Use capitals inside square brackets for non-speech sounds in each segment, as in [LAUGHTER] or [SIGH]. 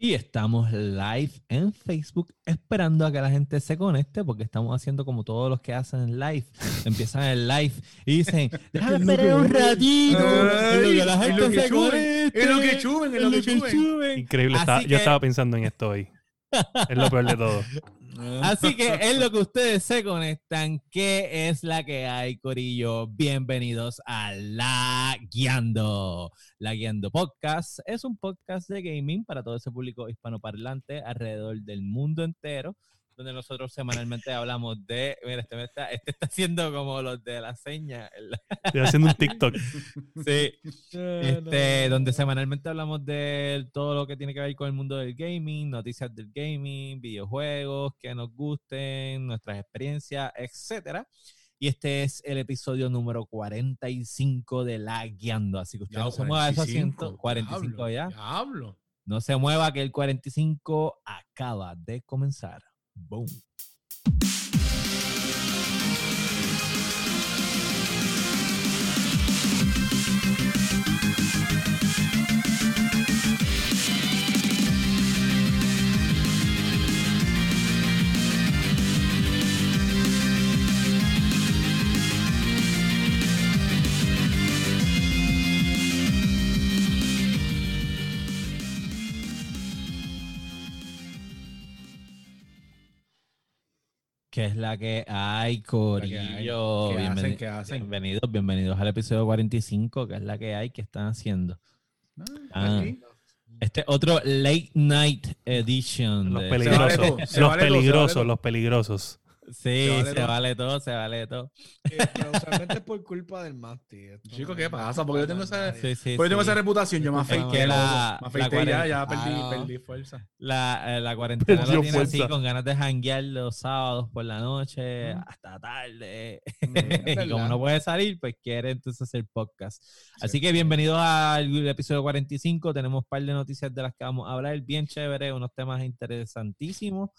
Y estamos live en Facebook esperando a que la gente se conecte porque estamos haciendo como todos los que hacen live. Empiezan el live y dicen, [LAUGHS] déjame esperar un ratito. Ay, lo que la en gente lo que se chuben, conecte, lo que chuben, en lo que chuben. Increíble, estaba- que- yo estaba pensando en esto hoy. Es lo peor de todo. [LAUGHS] Así que es lo que ustedes se conectan. ¿Qué es la que hay, Corillo? Bienvenidos a La Guiando. La Guiando Podcast es un podcast de gaming para todo ese público hispanoparlante alrededor del mundo entero, donde nosotros semanalmente hablamos de. Mira, este, me está, este está haciendo como los de la seña. el- [LAUGHS] Estoy haciendo un TikTok. [LAUGHS] Sí. Este, donde semanalmente hablamos de todo lo que tiene que ver con el mundo del gaming, noticias del gaming, videojuegos que nos gusten, nuestras experiencias, etcétera. Y este es el episodio número 45 de La Guiando. Así que usted Ya, no se mueva de su 45, asiento. 45 diablo, ya. Diablo. No se mueva que el 45 acaba de comenzar. Boom. ¿Qué es la que hay, Corillo? ¿Qué hacen? Bienveni- ¿Qué hacen? Bienvenidos, bienvenidos al episodio 45, que es la que hay, que están haciendo. Ah. aquí. Este otro Late Night Edition. Los de- peligrosos. Los vale peligrosos, los peligrosos. Sí, Se vale se todo. vale todo, se vale todo. Eh, pero usualmente es por culpa del Masti. Chico, ¿qué pasa? Porque yo tengo esa-. Sí, sí, yo tengo sí. esa reputación, yo me afeité. que la- me afeité la ya, ya perdí, Ah. perdí fuerza. La, eh, la cuarentena lo Perdió tiene así, fuerza. con ganas de janguear los sábados por la noche Mm. hasta tarde. Mm, [LAUGHS] y como no puede salir, pues quiere entonces hacer podcast. Así que bienvenidos al episodio 45. Tenemos un par de noticias de las que vamos a hablar, bien chévere, unos temas interesantísimos,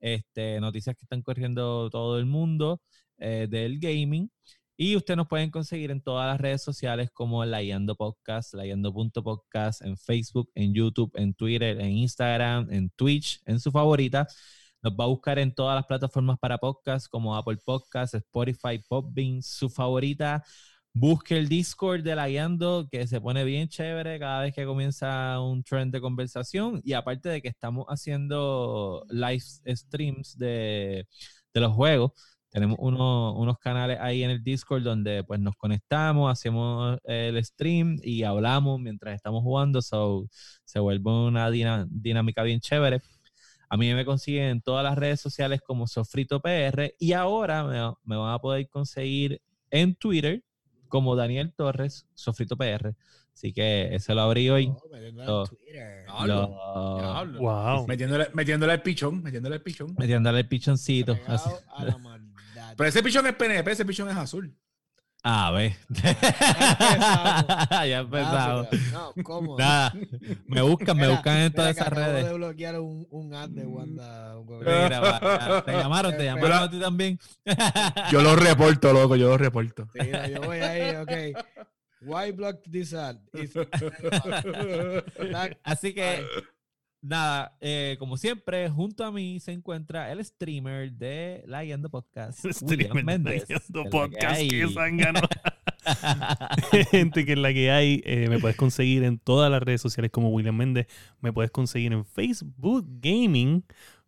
este, noticias que están corriendo todo el mundo eh, del gaming. Y ustedes nos pueden conseguir en todas las redes sociales como Layando Podcast, layando.podcast, en Facebook, en YouTube, en Twitter, en Instagram, en Twitch, en su favorita. Nos va a buscar en todas las plataformas para podcast como Apple Podcasts, Spotify, Podbean, su favorita. Busque el Discord de La Guiando, que se pone bien chévere cada vez que comienza un trend de conversación. Y aparte de que estamos haciendo live streams de, de los juegos, tenemos uno- unos canales ahí en el Discord donde pues nos conectamos, hacemos el stream y hablamos mientras estamos jugando. So, se vuelve una dinámica bien chévere. A mí me consiguen en todas las redes sociales como Sofrito PR y ahora me, me van a poder conseguir en Twitter como Daniel Torres, Sofrito PR. Así que ese lo abrí hoy. Oh, Lo- Lo-. Wow. Metiéndole, metiéndole el pichón, metiéndole el pichón. metiéndole el pichoncito. así. Pero ese pichón es PNP, ese pichón es azul. A ver. [LAUGHS] ya empezamos. Ah, No, ¿cómo? Nada. Me buscan, me buscan en todas esas redes. de bloquear un, un ad de Wanda. Te [LAUGHS] llamaron, te llamaron a ti también. [LAUGHS] Yo lo reporto, loco, yo lo reporto. Sí, yo voy ahí, ok. Why block this ad? Así que, nada, eh, como siempre, junto a mí se encuentra el streamer de La Guiando Podcast, William Streamer Méndez. Layando que es la que podcast, qué zángano. [LAUGHS] [LAUGHS] Gente que es la que hay, eh, me puedes conseguir en todas las redes sociales como William Méndez. Me puedes conseguir en Facebook Gaming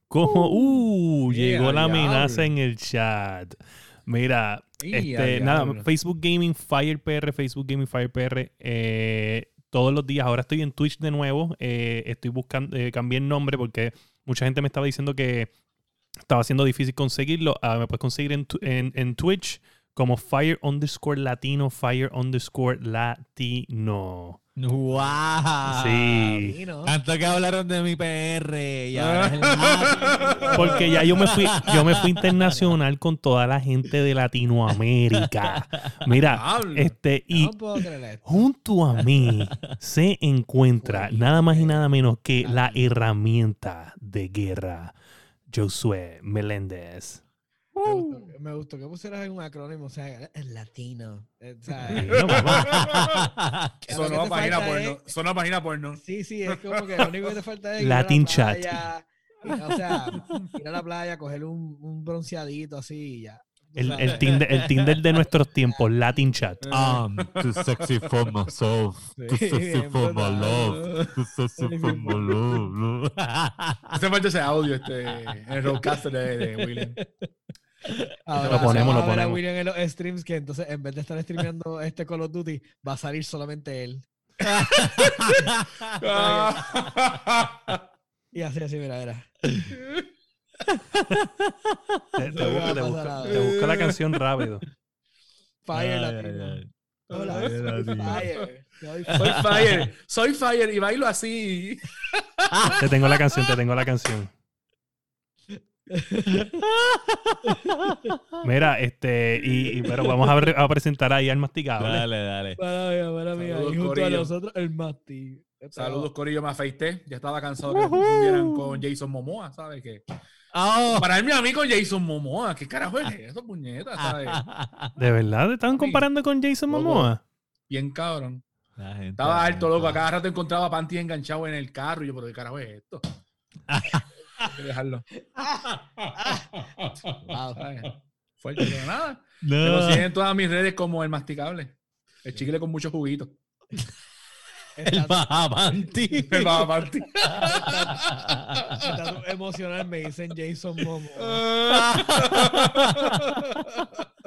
como, uh, yeah, llegó la amenaza en el chat. Mira, este, nada. Facebook Gaming Fire PR, Facebook Gaming Fire PR, eh, todos los días. Ahora estoy en Twitch de nuevo. eh, estoy buscando, eh, cambié el nombre porque mucha gente me estaba diciendo que estaba siendo difícil conseguirlo. Ah, me puedes conseguir en, en, en Twitch como Fire underscore Latino, Fire underscore Latino. ¡Wow! Sí. Sí, ¿no? Tanto que hablaron de mi PR y [LAUGHS] ahora es el más- Porque ya yo me fui, yo me fui internacional con toda la gente de Latinoamérica. Mira, este, y No puedo junto a mí se encuentra nada más y nada menos que la herramienta de guerra, Josué Meléndez. Me gustó, me gustó que pusieras en un acrónimo, o sea, el latino. eh, o sea, no, [LAUGHS] Sonó te página porno. es- Sonó página porno. Sí, sí, es como que lo único que te falta es Latin a la chat. playa, ir- o sea, ir a la playa, coger un, un bronceadito así y ya. El, el, Tinder, el Tinder de nuestros [LAUGHS] tiempos, Latin Chat. [LAUGHS] Um, too sexy for myself. Too sexy for my love. Too sexy for my love. Hace falta ese audio este, en el roadcaster de, de William. Ahora, Lo ponemos, lo ponemos. William en los streams que entonces en vez de estar streameando [LAUGHS] este Call of Duty, va a salir solamente él. [LAUGHS] Y así, así, mira, mira. Te, te No va busco, a te nada. te busco la canción rápido. Fire Ay, latino. ay, ay. Hola, Fire [LAUGHS] Soy Fire, soy Fire y bailo así. Te tengo la canción, te tengo la canción. [LAUGHS] Mira, este, y, y- pero vamos a, ver- a presentar ahí al masticable. Dale, dale. Para para mía. Saludos, Y junto a corillo. nosotros, el Mati. Saludos, Corillo, me afeité. Ya estaba cansado que me confundieran con Jason Momoa, ¿sabes qué? Oh. Compararme a mí con Jason Momoa, ¿qué carajo es eso, puñeta? ¿sabes? [LAUGHS] ¿De verdad te estaban comparando con Jason loco. Momoa? Bien cabrón. La gente Estaba alto, loco. A cada rato encontraba panty enganchado en el carro. Y yo, pero ¿qué carajo es esto? [LAUGHS] Hay que dejarlo. Fuerte, pero nada. Me No. consiguen en todas mis redes como el masticable. El chicle con mucho juguito. El bajapanti. [LAUGHS] El estatus emocional me dicen Jason Momo. [LAUGHS]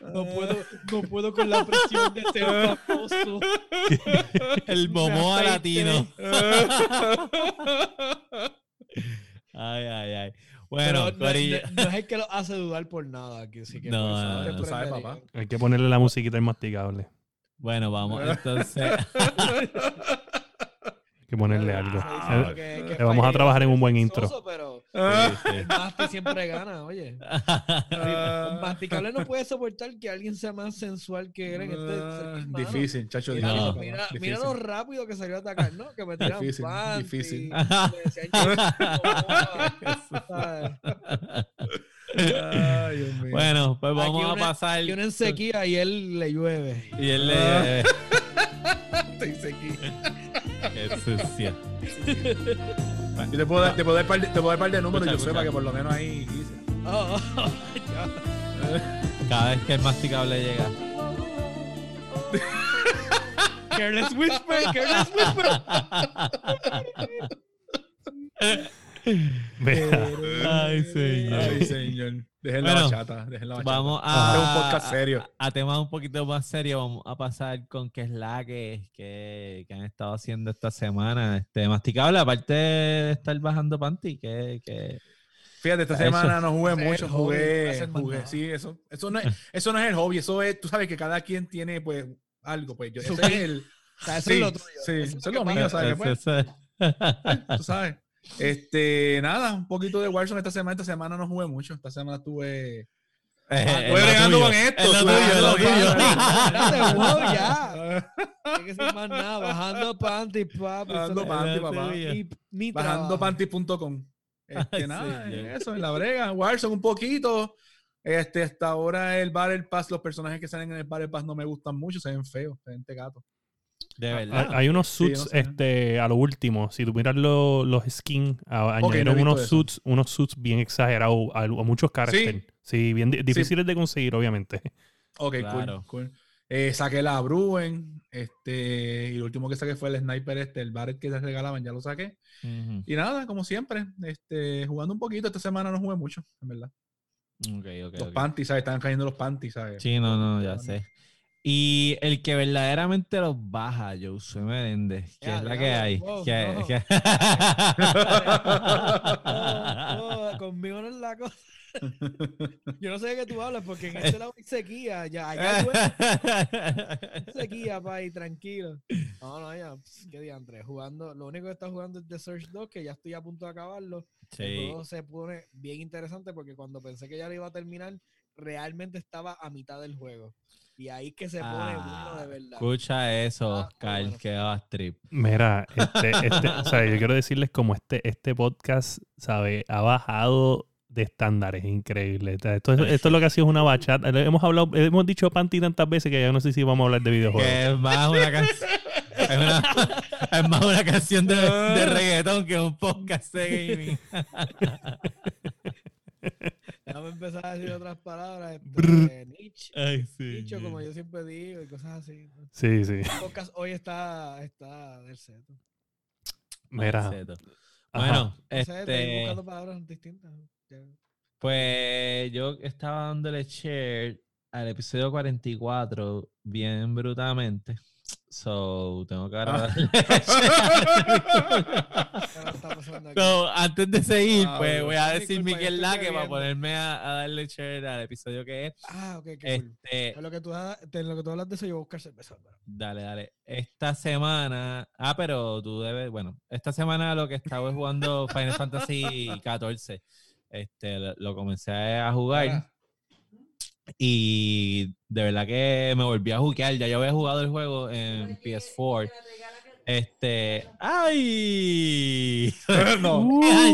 No puedo, no puedo con la presión de ser famoso. [LAUGHS] El Momoa latino. [LAUGHS] Ay, ay, ay. Bueno, no, no- no es el que lo hace dudar por nada. Aquí, así que No, no, no, sabes, prende papá. Hay que ponerle la musiquita al masticable. Bueno, vamos entonces. [LAUGHS] Hay que ponerle algo. Se Eh, que- que le vamos a trabajar en un buen intro. Pero Sí, sí. El [LAUGHS] Masti siempre gana, oye. [LAUGHS] El masticable no puede soportar que alguien sea más sensual que él en este Ah, humano. Difícil, chacho. Mira, No. mira, difícil. mira lo rápido que salió a atacar, ¿no? Que me tiran Difícil, panty, difícil. me decían, "Yo, ¿sabes? [LAUGHS] Ay, Dios mío. Bueno, pues vamos a una- pasar. Y uno en sequía y él le llueve. Y él Ah. le. Estoy sequí. Qué sucia. Yo te puedo dar, te puedo dar par de, te puedo dar par de números, Escucha, yo sé, escucha. para que por lo menos ahí dice. Oh, ya. Cada vez que el masticable llega. Careless Whisper, Careless Whisper. [LAUGHS] Ay, señor. Ay, señor. Dejen la Bueno, bachata, dejen la bachata. Vamos Este a, es un podcast serio. a, a temas un poquito más serios. Vamos a pasar con qué es la que, que, que han estado haciendo esta semana. Este masticable, aparte de estar bajando panty, que, que Fíjate, esta [LAUGHS] Eso- semana no jugué mucho, hobby, jugué, sí, eso, eso no es, eso no es el hobby, eso es, tú sabes que cada quien tiene pues algo, pues yo, ese es el, O sea, eso Sí, es lo tuyo. sí, Eso es lo mío, ¿sabes? Pues, tú sabes. Este, nada, un poquito de Warzone esta semana, esta semana no jugué mucho, esta semana estuve, Eh, estuve es lo bregando con esto, es lo claro, tuyo, es lo tuyo. [LAUGHS] Ya. No hay que decir más nada. Bajando panty, papi. Bajando panty, papá. Bajando panty.com. Este, nada, eso, en la brega, Warzone un poquito. Este, hasta ahora el Battle Pass, los personajes que salen en el Battle Pass no me gustan mucho, se ven feos, se ven tegatos. De hay, verdad. hay unos Sí, suits no sé. este, a lo último. Si tú miras lo- los skins, añadieron unos eso. suits, unos suits bien exagerados a, a muchos caracteres. Sí, bien di- difíciles de conseguir, obviamente. Ok, Claro. cool, cool. Eh, saqué la Bruen, este, y lo último que saqué fue el sniper este, el Barret que te regalaban, ya lo saqué. Y nada, como siempre, este, jugando un poquito, esta semana no jugué mucho, en verdad. Ok, ok, Los panties, ¿sabes? Estaban cayendo los panties, ¿sabes? Sí, no, no, ya sé. Y el que verdaderamente los baja, Josué Meléndez, que Ya, es la que hay. wow, que- no. que- Oh, [LAUGHS] oh, [LAUGHS] conmigo no es la cosa. [LAUGHS] Yo no sé de qué tú hablas porque en este lado hay sequía. Ya, allá hay sequía, pa, y tranquilo. No, no, ya, qué diantre. Jugando, lo único que está jugando es The Search 2, que ya estoy a punto de acabarlo. Sí. juego se pone bien interesante porque cuando pensé que ya lo iba a terminar, realmente estaba a mitad del juego. Y ahí que se pone Ah, bueno de verdad. Escucha eso, Ah, Oscar, bueno. que va trip. Mira, este, este, o sea, yo quiero decirles como este, este podcast, ¿sabe? Ha bajado de estándares, increíble. Esto, es- esto es lo que ha sido una bachata. Hemos hablado, hemos dicho panty tantas veces que ya no sé si vamos a hablar de videojuegos. Que es más una canción. Es, una- es más una canción de, de reggaetón que un podcast de gaming. [LAUGHS] Déjame empezar a decir otras palabras. este, niche, Ay, sí. nicho, como yo siempre digo, y cosas así. Sí, sí. El podcast hoy está, está del seto. Mira. Maceto. Ajá. Bueno, No sé, este, buscando palabras distintas. Pues yo estaba dándole share al episodio 44 bien brutalmente. So, tengo que ahora darle ¿Qué nos está pasando aquí? So, antes de seguir, Ah, pues voy a decir Miguel Laque para ponerme a, a darle share al episodio que es. Ah, ok, qué cool. Este, En lo, que tú, en lo que tú hablas de eso, yo voy a buscar cerveza. pero- Dale, dale. Esta semana. Ah, pero tú debes. Bueno, esta semana lo que estaba es jugando Final Fantasy XIV. Este, lo, lo comencé a jugar. Ah. Y de verdad que me volví a jugar. Ya yo había jugado el juego en PS4. Este. ¡Ay! [LAUGHS] no.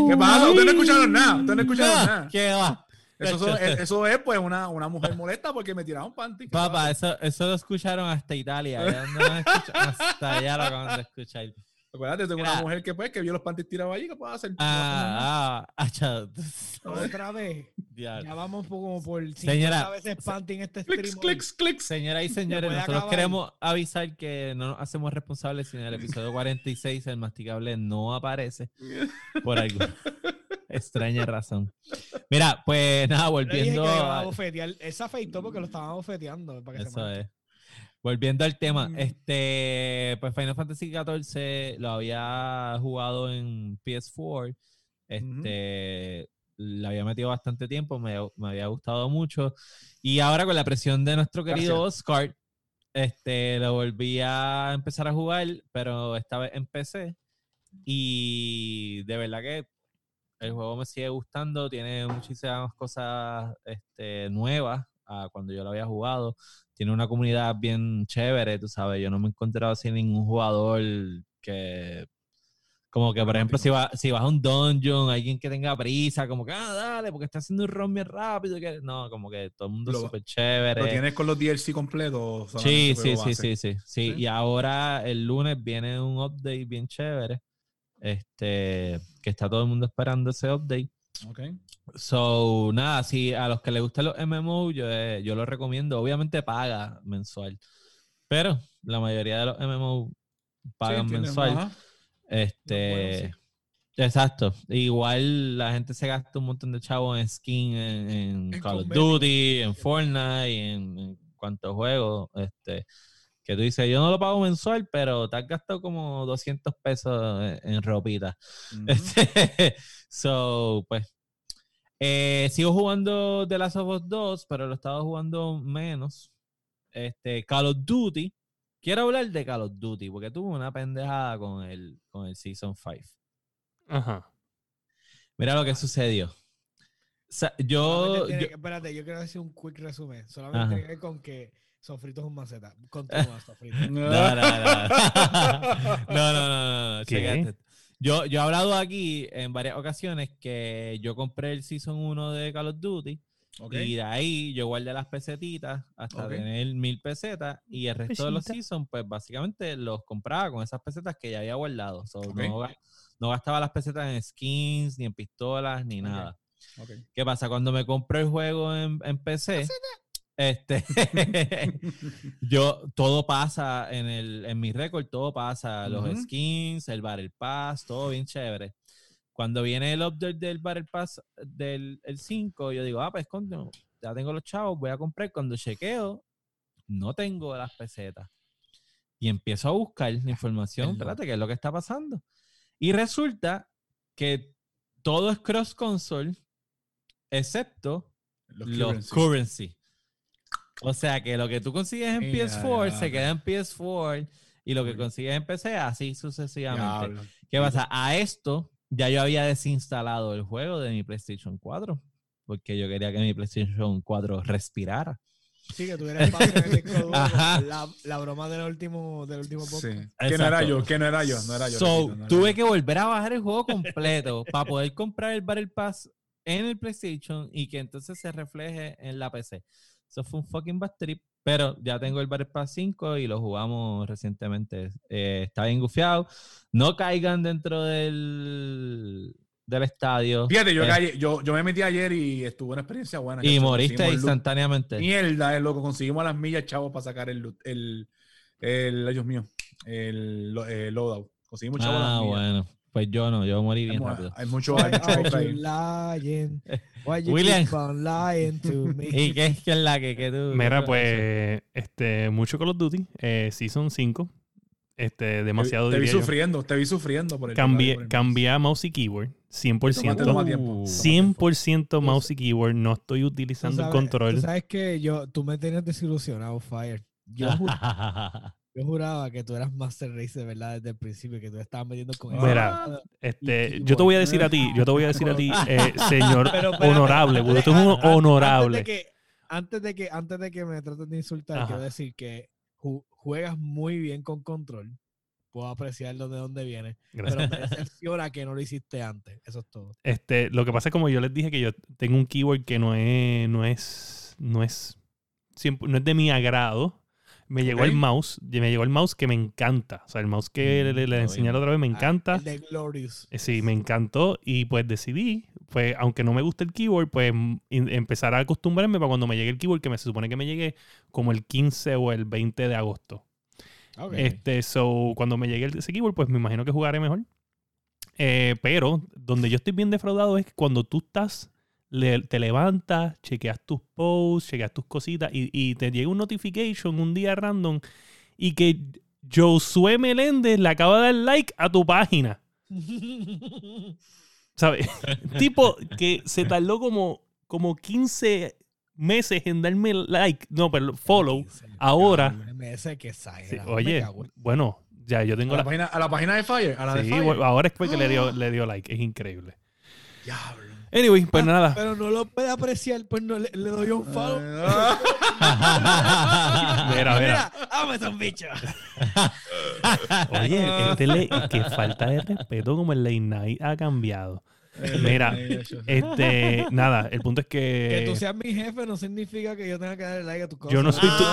¿Qué pasa? Ustedes no escucharon nada. Ustedes no escucharon no, nada. ¿Qué va? Eso, eso es pues una, una mujer molesta porque me tiraron panty. ¿Qué Papá, eso, eso lo escucharon hasta Italia. ¿ya dónde lo? Hasta allá lo acaban de escuchar. Acuérdate, tengo una mujer que pues que vio los panties tirados allí. ¿Qué puedo hacer? Ah, ah, ah, chao. [LAUGHS] Otra vez. Ya vamos como por 50 Señora, veces panty en este Clics, stream. clics, clics. Señoras y señores, nosotros acabar. queremos avisar que no nos hacemos responsables si en el episodio 46 el masticable no aparece por alguna [LAUGHS] extraña razón. Mira, pues nada, dije que volviendo le iba a a, bofetear. Él se afeitó porque lo estaban bofeteando. Para que se Eso es. Volviendo al tema, Mm. este, pues Final Fantasy XIV lo había jugado en PS4. Este, le había metido bastante tiempo, me, me había gustado mucho. Y ahora con la presión de nuestro querido Oscar, este, lo volví a empezar a jugar, pero esta vez en PC. Y de verdad que el juego me sigue gustando, tiene muchísimas cosas este, nuevas a cuando yo lo había jugado. Tiene una comunidad bien chévere, tú sabes. Yo no me he encontrado así ningún jugador que. Como que, por ejemplo, si, va, si vas a un dungeon, alguien que tenga prisa, como que, ah, dale, porque está haciendo un run bien rápido. Que... No, como que todo el mundo es súper chévere. ¿Lo tienes con los DLC completos? Sí, sí, sí, sí, sí, sí. ¿Sí? Y ahora el lunes viene un update bien chévere. Este, que está todo el mundo esperando ese update. Ok. So, nada, si a los que les gustan los MMO, yo, eh, yo lo recomiendo. Obviamente paga mensual. Pero la mayoría de los MMO pagan Sí, mensual. Este. Exacto. Igual la gente se gasta un montón de chavos en skin en, Call of. Duty, en Fortnite, en, en cuantos juegos. Este, que tú dices, yo no lo pago mensual, pero te has gastado como 200 pesos en, en ropita. Este, [LAUGHS] so, pues. eh, sigo jugando The Last of Us 2, pero lo he estado jugando menos. Este, Call of Duty. Quiero hablar de Call of Duty, porque tuve una pendejada con el, con el Season 5. Ajá. Mira lo que sucedió. O sea, yo, que- espérate, yo quiero decir un quick resumen. Solamente con que Sofrito es un maceta. [LAUGHS] Continúa, Sofrito. No, no, no. no, no, no, [LAUGHS] no, no. Yo, yo he hablado aquí en varias ocasiones que yo compré el Season 1 de Call of Duty y de ahí yo guardé las pesetitas hasta tener mil pesetas y el resto de los. Seasons pues básicamente los compraba con esas pesetas que ya había guardado. So, no, ga- no gastaba las pesetas en skins, ni en pistolas, ni nada. ¿Qué pasa? Cuando me compré el juego en, en PC, este, [LAUGHS] yo, todo pasa en, el, en mi récord, todo pasa, los skins, el Battle Pass, todo bien chévere. Cuando viene el update del Battle Pass del el 5, yo digo, ah, pues coño, ya tengo los chavos, voy a comprar. Cuando chequeo, no tengo las pesetas. Y empiezo a buscar la información, espérate, ¿qué es lo que está pasando? Y resulta que todo es cross console, excepto Los los currency. currency. O sea que lo que tú consigues en Ya, PS4 ya, se queda en PS4 y lo que consigues en PC así sucesivamente. ¿Qué pasa? A esto ya yo había desinstalado el juego de mi PlayStation 4 porque yo quería que mi PlayStation 4 respirara. Sí, que tuviera espacio en el disco duro. [LAUGHS] Ajá. La, la broma del último, del último Sí. podcast. Que no era yo, que no era yo, no era yo. So, repito, no era tuve yo. que volver a bajar el juego completo [LAUGHS] para poder comprar el Battle Pass en el PlayStation y que entonces se refleje en la PC. Eso fue un fucking bad trip. Pero ya tengo el Battle Pass 5 y lo jugamos recientemente. Eh, está bien gufiado. No caigan dentro del, del estadio. Fíjate, yo, Eh, caí- yo, yo me metí ayer y estuvo una experiencia buena. y moriste instantáneamente. Mierda, es loco. Conseguimos las millas, chavos, para sacar el, el, el, ay, Dios mío, el, el loadout. Conseguimos, chavos, Ah, las millas. bueno. Pues yo no, yo morí bien rápido. hay mucho, Why hay mucho are loco you ahí. lying? Why you William. keep on lying to [LAUGHS] me? ¿Y qué es que es la que, que tú? Mira, pues, este, mucho Call of Duty, eh, Season 5. Este, demasiado Te vi diría yo. sufriendo, te vi sufriendo por el por Cambié, el- cambié a mouse y keyboard. 100%. Tómate, toma tiempo. Uh, 100% mouse y keyboard. No estoy Tú utilizando el control. Tú sabes que yo, tú me tenías desilusionado, Fire. Yo, [LAUGHS] yo juraba que tú eras Master Race de verdad desde el principio, que tú estabas metiendo con el- Mira, Este, yo te voy a decir a ti, yo te voy a decir a ti, eh, señor [LAUGHS] Pero honorable, porque tú eres un honorable. Antes de que, antes de que, antes de que me trates de insultar, Ajá. quiero decir que ju- juegas muy bien con control. Puedo apreciarlo de dónde viene. Gracias. Pero me [LAUGHS] decepciona que no lo hiciste antes. Eso es todo. Este, lo que pasa es como yo les dije que yo tengo un keyword que no es, no es, no es, no es de mi agrado. Me llegó el mouse, me llegó el mouse que me encanta. O sea, el mouse que Mm, le, le enseñé la otra vez me Ah, encanta. El de Glorious. Eh, Sí, me encantó y pues decidí, pues aunque no me guste el keyboard, pues empezar a acostumbrarme para cuando me llegue el keyboard, que me se supone que me llegue como el 15 o el 20 de agosto. Ok. Este, so, cuando me llegue ese keyboard, pues me imagino que jugaré mejor. Eh, pero donde yo estoy bien defraudado es que cuando tú estás, le- te levantas, chequeas tus posts, chequeas tus cositas y, y te llega un notification un día random y que Josué Meléndez le acaba de dar like a tu página. [LAUGHS] ¿Sabes? [LAUGHS] tipo que se tardó como, como 15 meses en darme like, no, pero follow. ahora- que. Sí, oye, bueno, ya yo a tengo la, la... página, a la página de Fire, a la de Sí, Fire. ahora es fue que le dio, [GASPS] le dio like, es increíble. Diablo. Anyway, pues Ah, nada. Pero no lo puede apreciar, pues no le, le doy un follow. Ah. [LAUGHS] Mira, mira. ¡Ah, me son bichos! Oye, este le- que falta de respeto como el late night ha cambiado. Mira, Este, nada, el punto es Que tú que seas mi jefe no significa que yo tenga que darle like a tu cosa. yo no soy tu...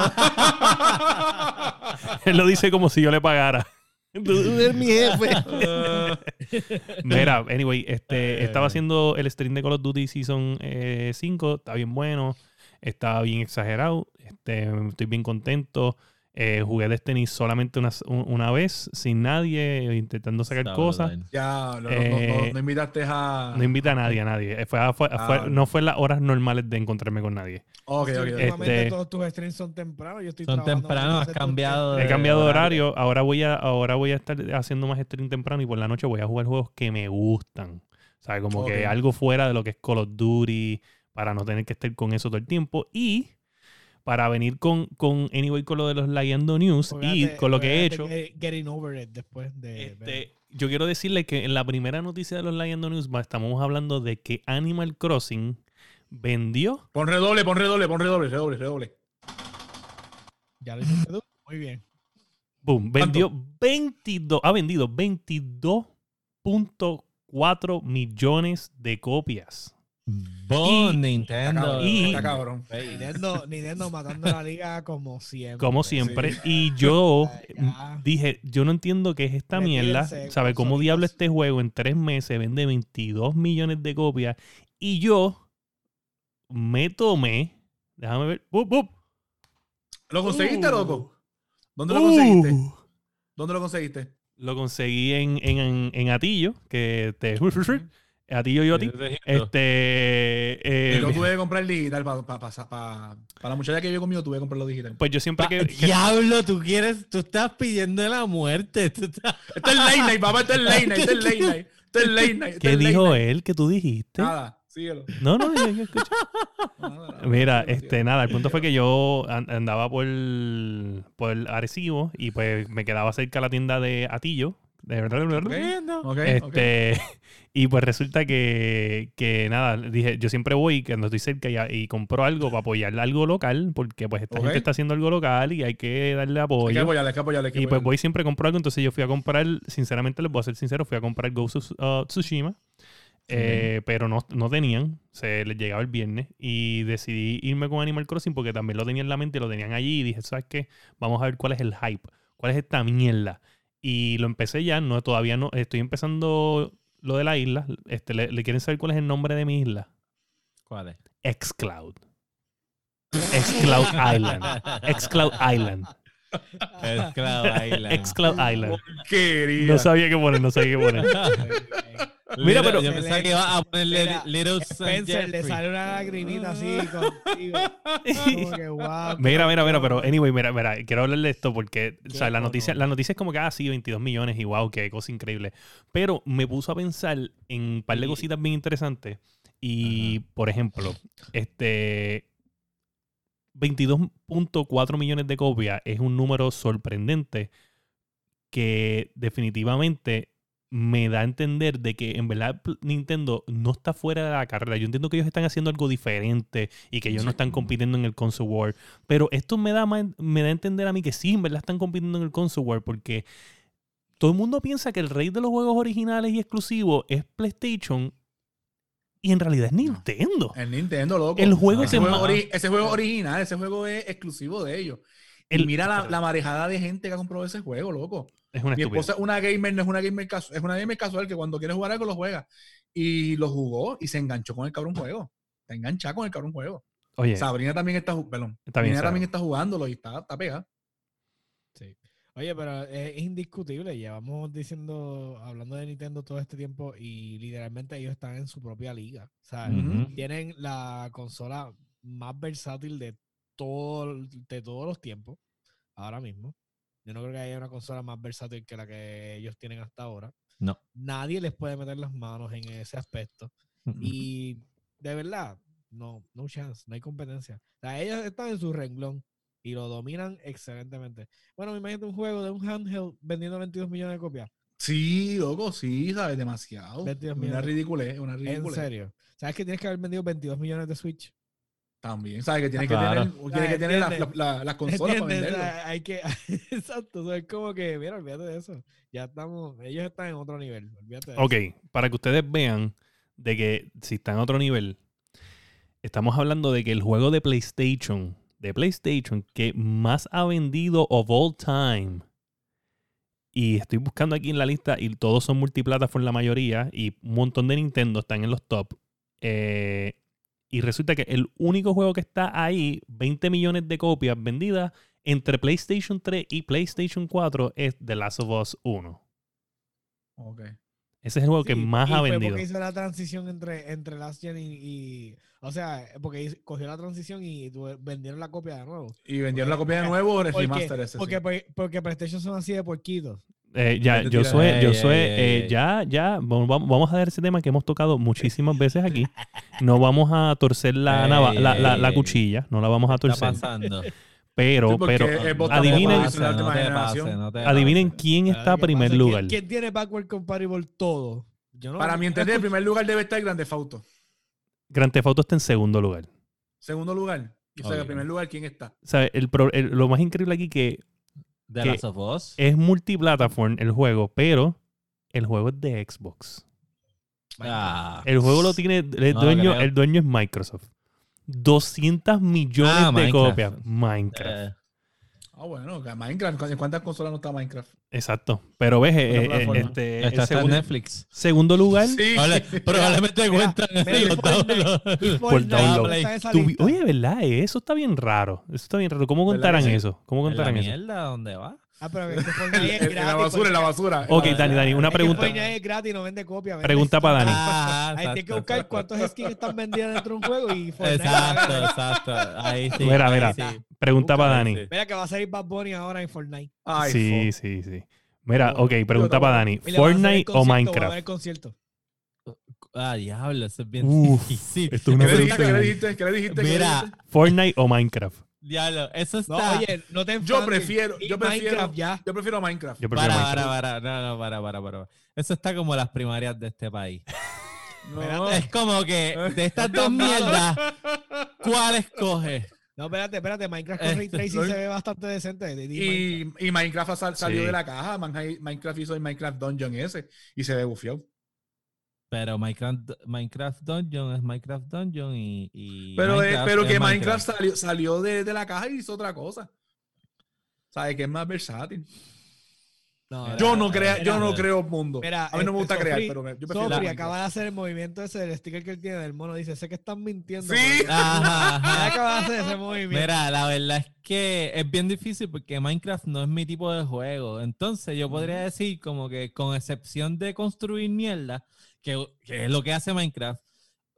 [LAUGHS] Él lo dice como si yo le pagara. Eres mi jefe. [LAUGHS] Mira, anyway, este, estaba haciendo el stream de Call of Duty Season eh, 5, está bien bueno, está bien exagerado, este, estoy bien contento. Eh, jugué Destiny solamente una, un- una vez, sin nadie, intentando sacar Está cosas. Ya, no, Eh, no, no invitaste a. No invita a nadie, a nadie. Eh, Fue, fue- Ah, fue- no fue en las horas normales de encontrarme con nadie. Ok, ok, Este- todos tus streams son tempranos. Yo estoy Son tempranos, has cambiado He cambiado de horario, ahora voy a ahora voy a estar haciendo más stream temprano y por la noche voy a jugar juegos que me gustan. O sea, como que algo fuera de lo que es Call of Duty para no tener que estar con eso todo el tiempo y para venir con, con anyway con lo de los Layando News y con lo que he hecho. Get- Getting over it después de. Este, yo quiero decirle que en la primera noticia de los Layando News estamos hablando de que Animal Crossing vendió Pon redoble, pon redoble, pon redoble, redoble, redoble. Ya lo hiciste tú. Muy bien. Boom, vendió 22, ha vendido 22.4 millones de copias. Bon, Y- Nintendo. y- Está cabrón. Nintendo, Nintendo matando la liga como siempre. Como siempre. Y yo [LAUGHS] Ya. dije, yo no entiendo qué es esta mierda. ¿Sabe cómo diablo este juego en tres meses vende 22 millones de copias? Y yo me tomé, déjame ver, ¡bup, bup! ¿Lo conseguiste, Uh. loco? ¿Dónde lo conseguiste? Uh. ¿Dónde lo conseguiste? Lo conseguí en, en, en Atillo, que te... Atillo yo a ti. Este... eh, yo tuve que comprar digital para la muchacha que vive conmigo, tuve que comprarlo digital. pues yo siempre que... que- Diablo, tú quieres, tú estás pidiendo la muerte. tú estás- [LAUGHS] Este es late night, papá, este es late night, este es late night. Este es late night. ¿Qué dijo night. él que tú dijiste? Nada, síguelo. No, no, yo, yo nada, [LAUGHS] Mira, este, nada, el punto fue que yo an- andaba por, por Arecibo y pues me quedaba cerca la tienda de Atillo. De verdad, Ok, ok. Este, [LAUGHS] y pues resulta que, que nada, dije, yo siempre voy cuando estoy cerca y, y compro algo para apoyar algo local, porque pues esta gente está haciendo algo local y hay que darle Hay que apoyo. apoyarle, hay que apoyarle. hay que Y pues apoyarle. voy siempre a comprar algo. Entonces yo fui a comprar, sinceramente les voy a ser sincero, fui a comprar of uh, Tsushima. eh, pero no, no tenían, se les llegaba el viernes y decidí irme con Animal Crossing porque también lo tenía en la mente, lo tenían allí y dije, ¿sabes qué? Vamos a ver cuál es el hype, cuál es esta mierda. Y lo empecé ya, no todavía no, estoy empezando lo de la isla. Este, ¿le, le quieren saber cuál es el nombre de mi isla? ¿Cuál es? Xcloud. Xcloud Island. Xcloud Island. Xcloud Island. Xcloud Island. Quería. No sabía qué poner, no sabía qué poner. [LAUGHS] Mira, pero- Yo pensaba que iba a ponerle Mira, Little Spencer le sale una lagrimita así [LAUGHS] contigo. Como que, wow, Mira, mira, mira, pero anyway, mira, mira, quiero hablar de esto porque o sea, la noticia, la noticia es como que ah, sí, 22 millones y wow, qué cosa increíble. Pero me puso a pensar en un par de cositas bien interesantes. Y, por ejemplo, este 22.4 millones de copias es un número sorprendente que definitivamente me da a entender de que en verdad Nintendo no está fuera de la carrera. Yo entiendo que ellos están haciendo algo diferente y que ellos no están compitiendo en el console war. Pero esto me da, me da a entender a mí que sí, en verdad están compitiendo en el console war porque todo el mundo piensa que el rey de los juegos originales y exclusivos es PlayStation y en realidad es Nintendo. El Nintendo, loco. El juego ese, juego ori- ese juego original, ese juego es exclusivo de ellos. Y El- mira la, la marejada de gente que ha comprado ese juego, loco. Es una Mi estupidez. esposa es una gamer, no es una gamer casual, es una gamer casual que cuando quiere jugar algo lo juega. Y lo jugó y se enganchó con el cabrón juego. Está enganchada con el cabrón juego. Oye, Sabrina también está, perdón, Está bien, Sabrina también está jugándolo y está, está pegada. Sí. Oye, pero es indiscutible. Llevamos diciendo, hablando de Nintendo todo este tiempo y literalmente ellos están en su propia liga. O sea, tienen la consola más versátil de, todo, de todos los tiempos, ahora mismo. Yo no creo que haya una consola más versátil que la que ellos tienen hasta ahora. No. Nadie les puede meter las manos en ese aspecto. Y de verdad, no, no chance, no hay competencia. O sea, ellos están en su renglón y lo dominan excelentemente. Bueno, me imagino un juego de un handheld vendiendo 22 millones de copias. Sí, loco, sí, sabes, demasiado. 22 Una millones. ridiculez, una En ridiculez. serio. ¿Sabes que tienes que haber vendido 22 millones de Switch? También, sabes que tiene que tener, tiene que tener la- la- la- las consolas para venderlo. sea, hay que, [LAUGHS] exacto, o sea, es como que, mira, olvídate de eso. Ya estamos, ellos están en otro nivel, olvídate de Ok, eso. para que ustedes vean de que si están a otro nivel, estamos hablando de que el juego de PlayStation, de PlayStation, que más ha vendido of all time, y estoy buscando aquí en la lista y todos son multiplataforma la mayoría, y un montón de Nintendo están en los top. eh, y resulta que el único juego que está ahí, 20 millones de copias vendidas entre PlayStation 3 y PlayStation 4, es The Last of Us 1. Ok. Ese es el juego que más y ha fue vendido. Porque hizo la transición entre, entre Last Gen y, y- O sea, porque cogió la transición y vendieron la copia de nuevo. Y vendieron la copia de nuevo, el Porque, remaster ese. porque, sí. porque, porque PlayStation son así de porquitos. Eh, ya, yo soy, yo soy, ey, eh, ey. ya, ya, vamos, a dar ese tema que hemos tocado muchísimas veces aquí. No vamos a torcer la, [LAUGHS] la, la- la cuchilla, no la vamos a ¿Qué está torcer. pasando? [LAUGHS] Pero, Sí, pero, adivinen, no no adivinen quién ¿Sabes está qué primer pasa? lugar. ¿Quién, quién tiene backward compatible todo? Yo no, Para mi entender, en [LAUGHS] primer lugar debe estar Grande Fauto. Grand Theft Auto está en segundo lugar. Segundo lugar. Y o sea, Ok. en primer lugar, ¿quién está? ¿Sabe? El lo más increíble aquí que The que- Last of Us. es multiplataform el juego, pero el juego es de Xbox. Ah. El juego lo tiene, el dueño, el dueño es Microsoft. 200 millones Ah, de Minecraft. copias. Minecraft. Eh, Ah, bueno, que Minecraft. ¿En cuántas consolas no está Minecraft? Exacto. Pero ves, eh, eh, este, Está segundo, Netflix. segundo lugar. Sí. Probable- Probablemente cuentan Por download. oye, ¿verdad? Eh, Eso está bien raro. Eso está bien raro. ¿Cómo ¿Verdad contarán eso? ¿Cómo ¿En la contarán eso? mierda? ¿Dónde va? Ah, pero que es en- en la gratis, basura, en la basura. Ok, Dani, Dani, una es que pregunta. Fortnite es gratis, no vende copia. vende Pregunta para. Dani. [LAUGHS] Ah, Ahí tienes que buscar cuántos skins están vendidos dentro de un juego y Fortnite. Exacto, exacto. Ahí [LAUGHS] sí. Mira, ahí mira. sí. Pregunta para Dani. Mira que va a salir Bad Bunny ahora en Fortnite. Ay, Sí, fo. sí, sí. Mira, ok, pregunta para Dani. El ¿Fortnite o Minecraft? el concierto. Ah, diablo, eso es bien Uf, difícil. esto es una ¿Qué le dijiste? ¿Qué le dijiste? ¿Qué le dijiste? ¿Qué le Mira, dijiste? ¿Fortnite o Minecraft? Diablo, eso No, está. oye, no te Yo prefiero, yo prefiero, Minecraft ya. yo prefiero Minecraft. Yo prefiero para, Minecraft. para, para, no, no, para, para, para. Eso está como las primarias de este país. No. Es como que de estas dos [LAUGHS] mierdas, ¿cuál escoges? No, espérate, espérate. Minecraft con Ray Este, Tracing se ve bastante decente. Y, y Minecraft sal- salió Sí. de la caja. Minecraft hizo el Minecraft Dungeon ese y se ve bufiado. Pero Minecraft, Minecraft Dungeon es Minecraft Dungeon y. y Pero, eh, pero es que Minecraft salió, salió de, de la caja y hizo otra cosa. ¿Sabes? Que es más versátil. No, Yo no, crea, yo no creo mundo. Mira, a mí no me gusta este, crear, Sofri- pero me- yo prefiero Sofri acaba de hacer el movimiento ese del sticker que él tiene del mono. Dice, sé que están mintiendo. Sí. ajá. acaba [LAUGHS] de hacer ese movimiento. Mira, la verdad es que es bien difícil porque Minecraft no es mi tipo de juego. Entonces yo podría decir como que con excepción de construir mierda, que, que es lo que hace Minecraft,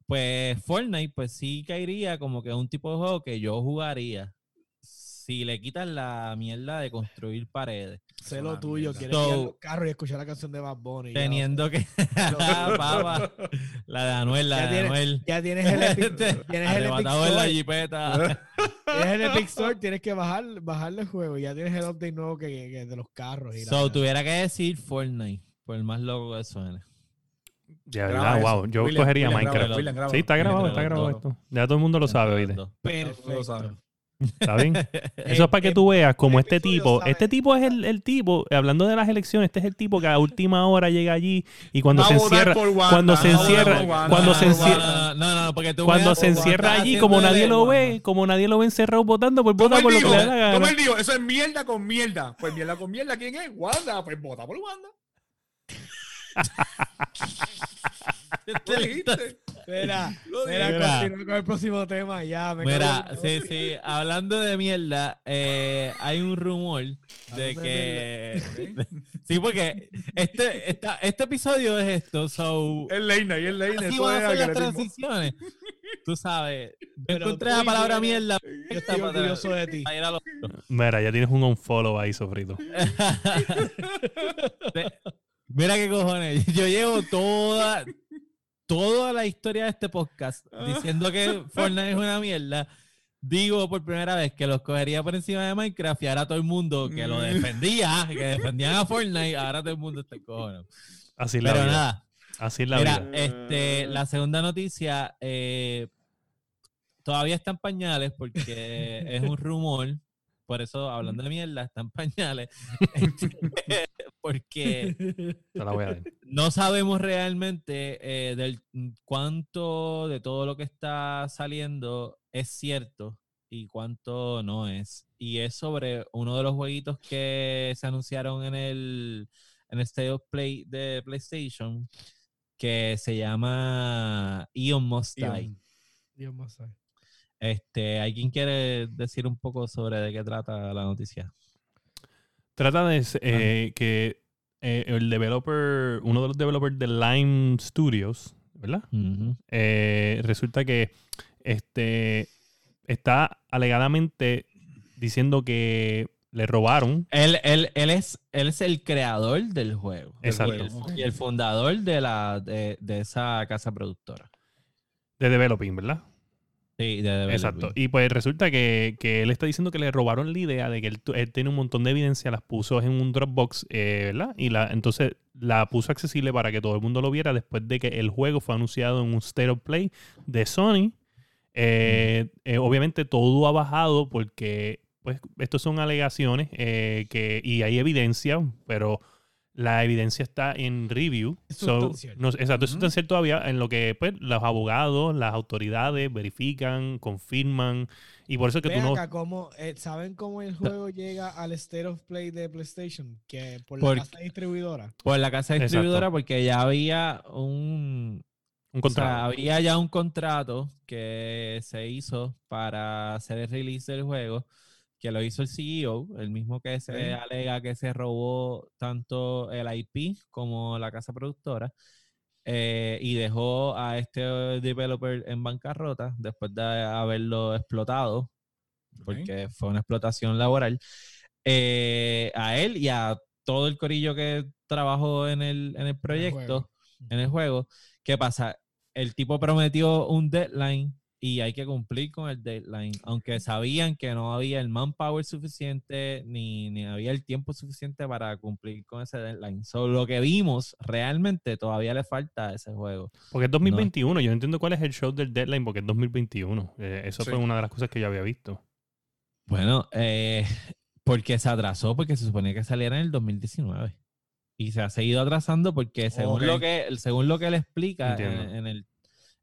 pues Fortnite pues sí caería como que un tipo de juego que yo jugaría. Si le quitas la mierda de construir paredes. sé lo tuyo. Quieres So- ir a los carros y escuchar la canción de Bad Bunny. ya, Teniendo que... [LAUGHS] [LAUGHS] Papa, la de Anuel, la Ya de tiene- Anuel. Ya tienes el Epic, [LAUGHS] tienes el Epic en la jipeta. Tienes el Epic Store, tienes que bajar, bajarle el juego. y Ya tienes el update nuevo que, que de los carros. Y la- So, tuviera que decir Fortnite, por el más loco que suene. Graba verdad, eso. wow. Yo William, cogería William, Minecraft. William. Sí, está grabado, está grabado esto. Ya todo el mundo lo sabe, saben. Perfecto. ¿Está bien? [LAUGHS] Eso es para que tú veas como este tipo, este tipo es el, el tipo, hablando de las elecciones, este es el tipo que a última hora llega allí y cuando se encierra, por Wanda, cuando se encierra, cuando se encierra, votar- No, no, no, porque tú cuando se encierra allí, como nadie lo ve, como nadie lo ve encerrado votando, pues ¿Cómo vota por lo que le da la ¿Cómo gana. él dijo? Eso es mierda con mierda. Pues mierda con mierda, ¿quién es? Wanda. Pues vota por Wanda. [LAUGHS] Lo dijiste. Mira, mira, Mira. continúa con el próximo tema. Ya, me Mira, cago en- sí, sí, hablando de mierda, eh, hay un rumor de que... [LAUGHS] Sí, porque este, esta- este episodio es esto, so... Es Leina y es Leina. Así van a ser las transiciones. Tú sabes, yo encontré la palabra mierda. Yo estoy orgulloso de ti. Mira, ya tienes un unfollow ahí, sofrito. [LAUGHS] Mira qué cojones. [LAUGHS] Yo llevo toda, [LAUGHS] toda la historia de este podcast diciendo que [LAUGHS] Fortnite es una mierda. Digo por primera vez que los cogería por encima de Minecraft y ahora todo el mundo que lo defendía, que defendían a Fortnite, ahora todo el mundo está cojones. Así la Pero vida. nada, Así es la mira, vida. este, la segunda noticia eh, todavía está en pañales porque es un rumor. Por eso, hablando de mierda, está en [LAUGHS] pañales. [LAUGHS] Porque Te la voy a dar. no sabemos realmente eh, del cuánto de todo lo que está saliendo es cierto y cuánto no es. Y es sobre uno de los jueguitos que se anunciaron en el, en el State of Play de PlayStation que se llama Ion Must Die. Ion. Mío, sabe. Este, ¿hay quien quiere decir un poco sobre de qué trata la noticia? Trata de eh, que eh, el developer, uno de los developers de Lime Studios, ¿verdad? Eh, resulta que este está alegadamente diciendo que le robaron. Él, él, él, es, él es el creador del juego. Exacto. Y el, y el fundador de, la, de, de esa casa productora. De developing, ¿verdad? Sí, de Exacto. Y pues resulta que, que él está diciendo que le robaron la idea de que él, tiene un montón de evidencia, las puso en un Dropbox, eh, ¿verdad? Y la, entonces la puso accesible para que todo el mundo lo viera después de que el juego fue anunciado en un State of Play de Sony. Eh, eh, obviamente todo ha bajado porque pues estos son alegaciones que, y hay evidencia, pero la evidencia está en review. Es So, sustancial. no- exacto, es sustancial todavía en lo que pues, los abogados, las autoridades verifican, confirman. Y por eso es que Ven tú no... acá, ¿cómo, eh, ¿saben cómo el juego llega al State of Play de PlayStation? Que por Por- la casa distribuidora. Por la casa Exacto. distribuidora, porque ya había un, Un O contrato. sea, había ya un contrato que se hizo para hacer el release del juego, que lo hizo el CEO, el mismo que se Ok. alega que se robó tanto el IP como la casa productora, eh, y dejó a este developer en bancarrota después de haberlo explotado, porque fue una explotación laboral, eh, a él y a todo el corillo que trabajó en el, en el proyecto, en el juego. ¿Qué pasa? El tipo prometió un deadline y hay que cumplir con el deadline, aunque sabían que no había el manpower suficiente ni, ni había el tiempo suficiente para cumplir con ese deadline. So, lo que vimos realmente todavía le falta a ese juego. Porque es 2021. Yo no entiendo cuál es el show del deadline porque es 2021. Eh, eso Sí. fue una de las cosas que yo había visto. Bueno, eh, porque se atrasó, porque se suponía que saliera en el 2019. y se ha seguido atrasando porque según, lo, que, según lo que él explica en el,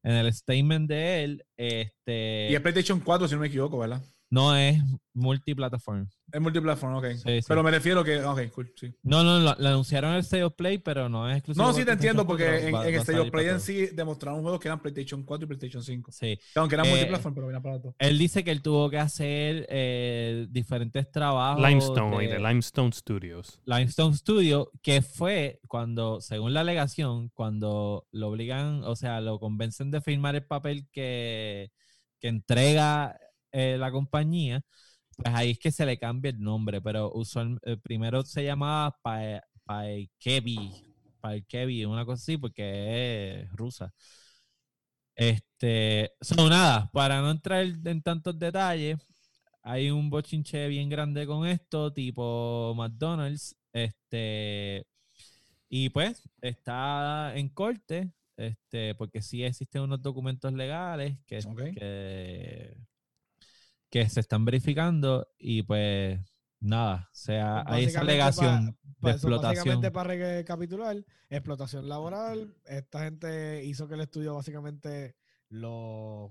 en el statement de él, este, Y es PlayStation 4, si no me equivoco, ¿verdad? No es multiplataforma. Es multiplataforma, ok. Sí, sí. Pero me refiero que, ok, cool, sí. No, no, lo, lo anunciaron en el State of Play, pero no es exclusivo. No, sí te entiendo, porque en, 4, en va- a State of Play en sí demostraron juegos que eran PlayStation 4 y PlayStation 5. Sí. Aunque eran Eh, multiplataforma, pero viene para todo. Él dice que él tuvo que hacer eh, diferentes trabajos. Limestone, de- de Limestone Studios. Limestone Studio, que fue cuando, según la alegación, cuando lo obligan, o sea, lo convencen de firmar el papel que, que entrega eh, la compañía, pues ahí es que se le cambia el nombre, pero usual, eh, primero se llamaba Pa- Paikevi, Paikevi, una cosa así, porque es rusa. Este, so, nada, para no entrar en tantos detalles, hay un bochinche bien grande con esto, tipo McDonald's, este, y pues está en corte, este, porque sí existen unos documentos legales que, que se están verificando y pues nada, o sea, hay esa alegación de Pues eso, explotación. Básicamente, para recapitular, explotación laboral. Esta gente hizo que el estudio básicamente lo-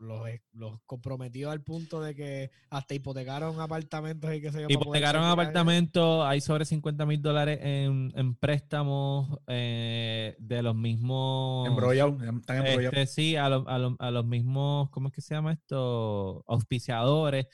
los, los comprometió al punto de que hasta hipotecaron apartamentos y qué sé yo. Hipotecaron apartamentos, hay sobre 50 mil dólares en, en préstamos eh, de los mismos... Embrollado, están embrollados. Este, sí, a, lo- a lo- a los mismos, ¿cómo es que se llama esto? Auspiciadores.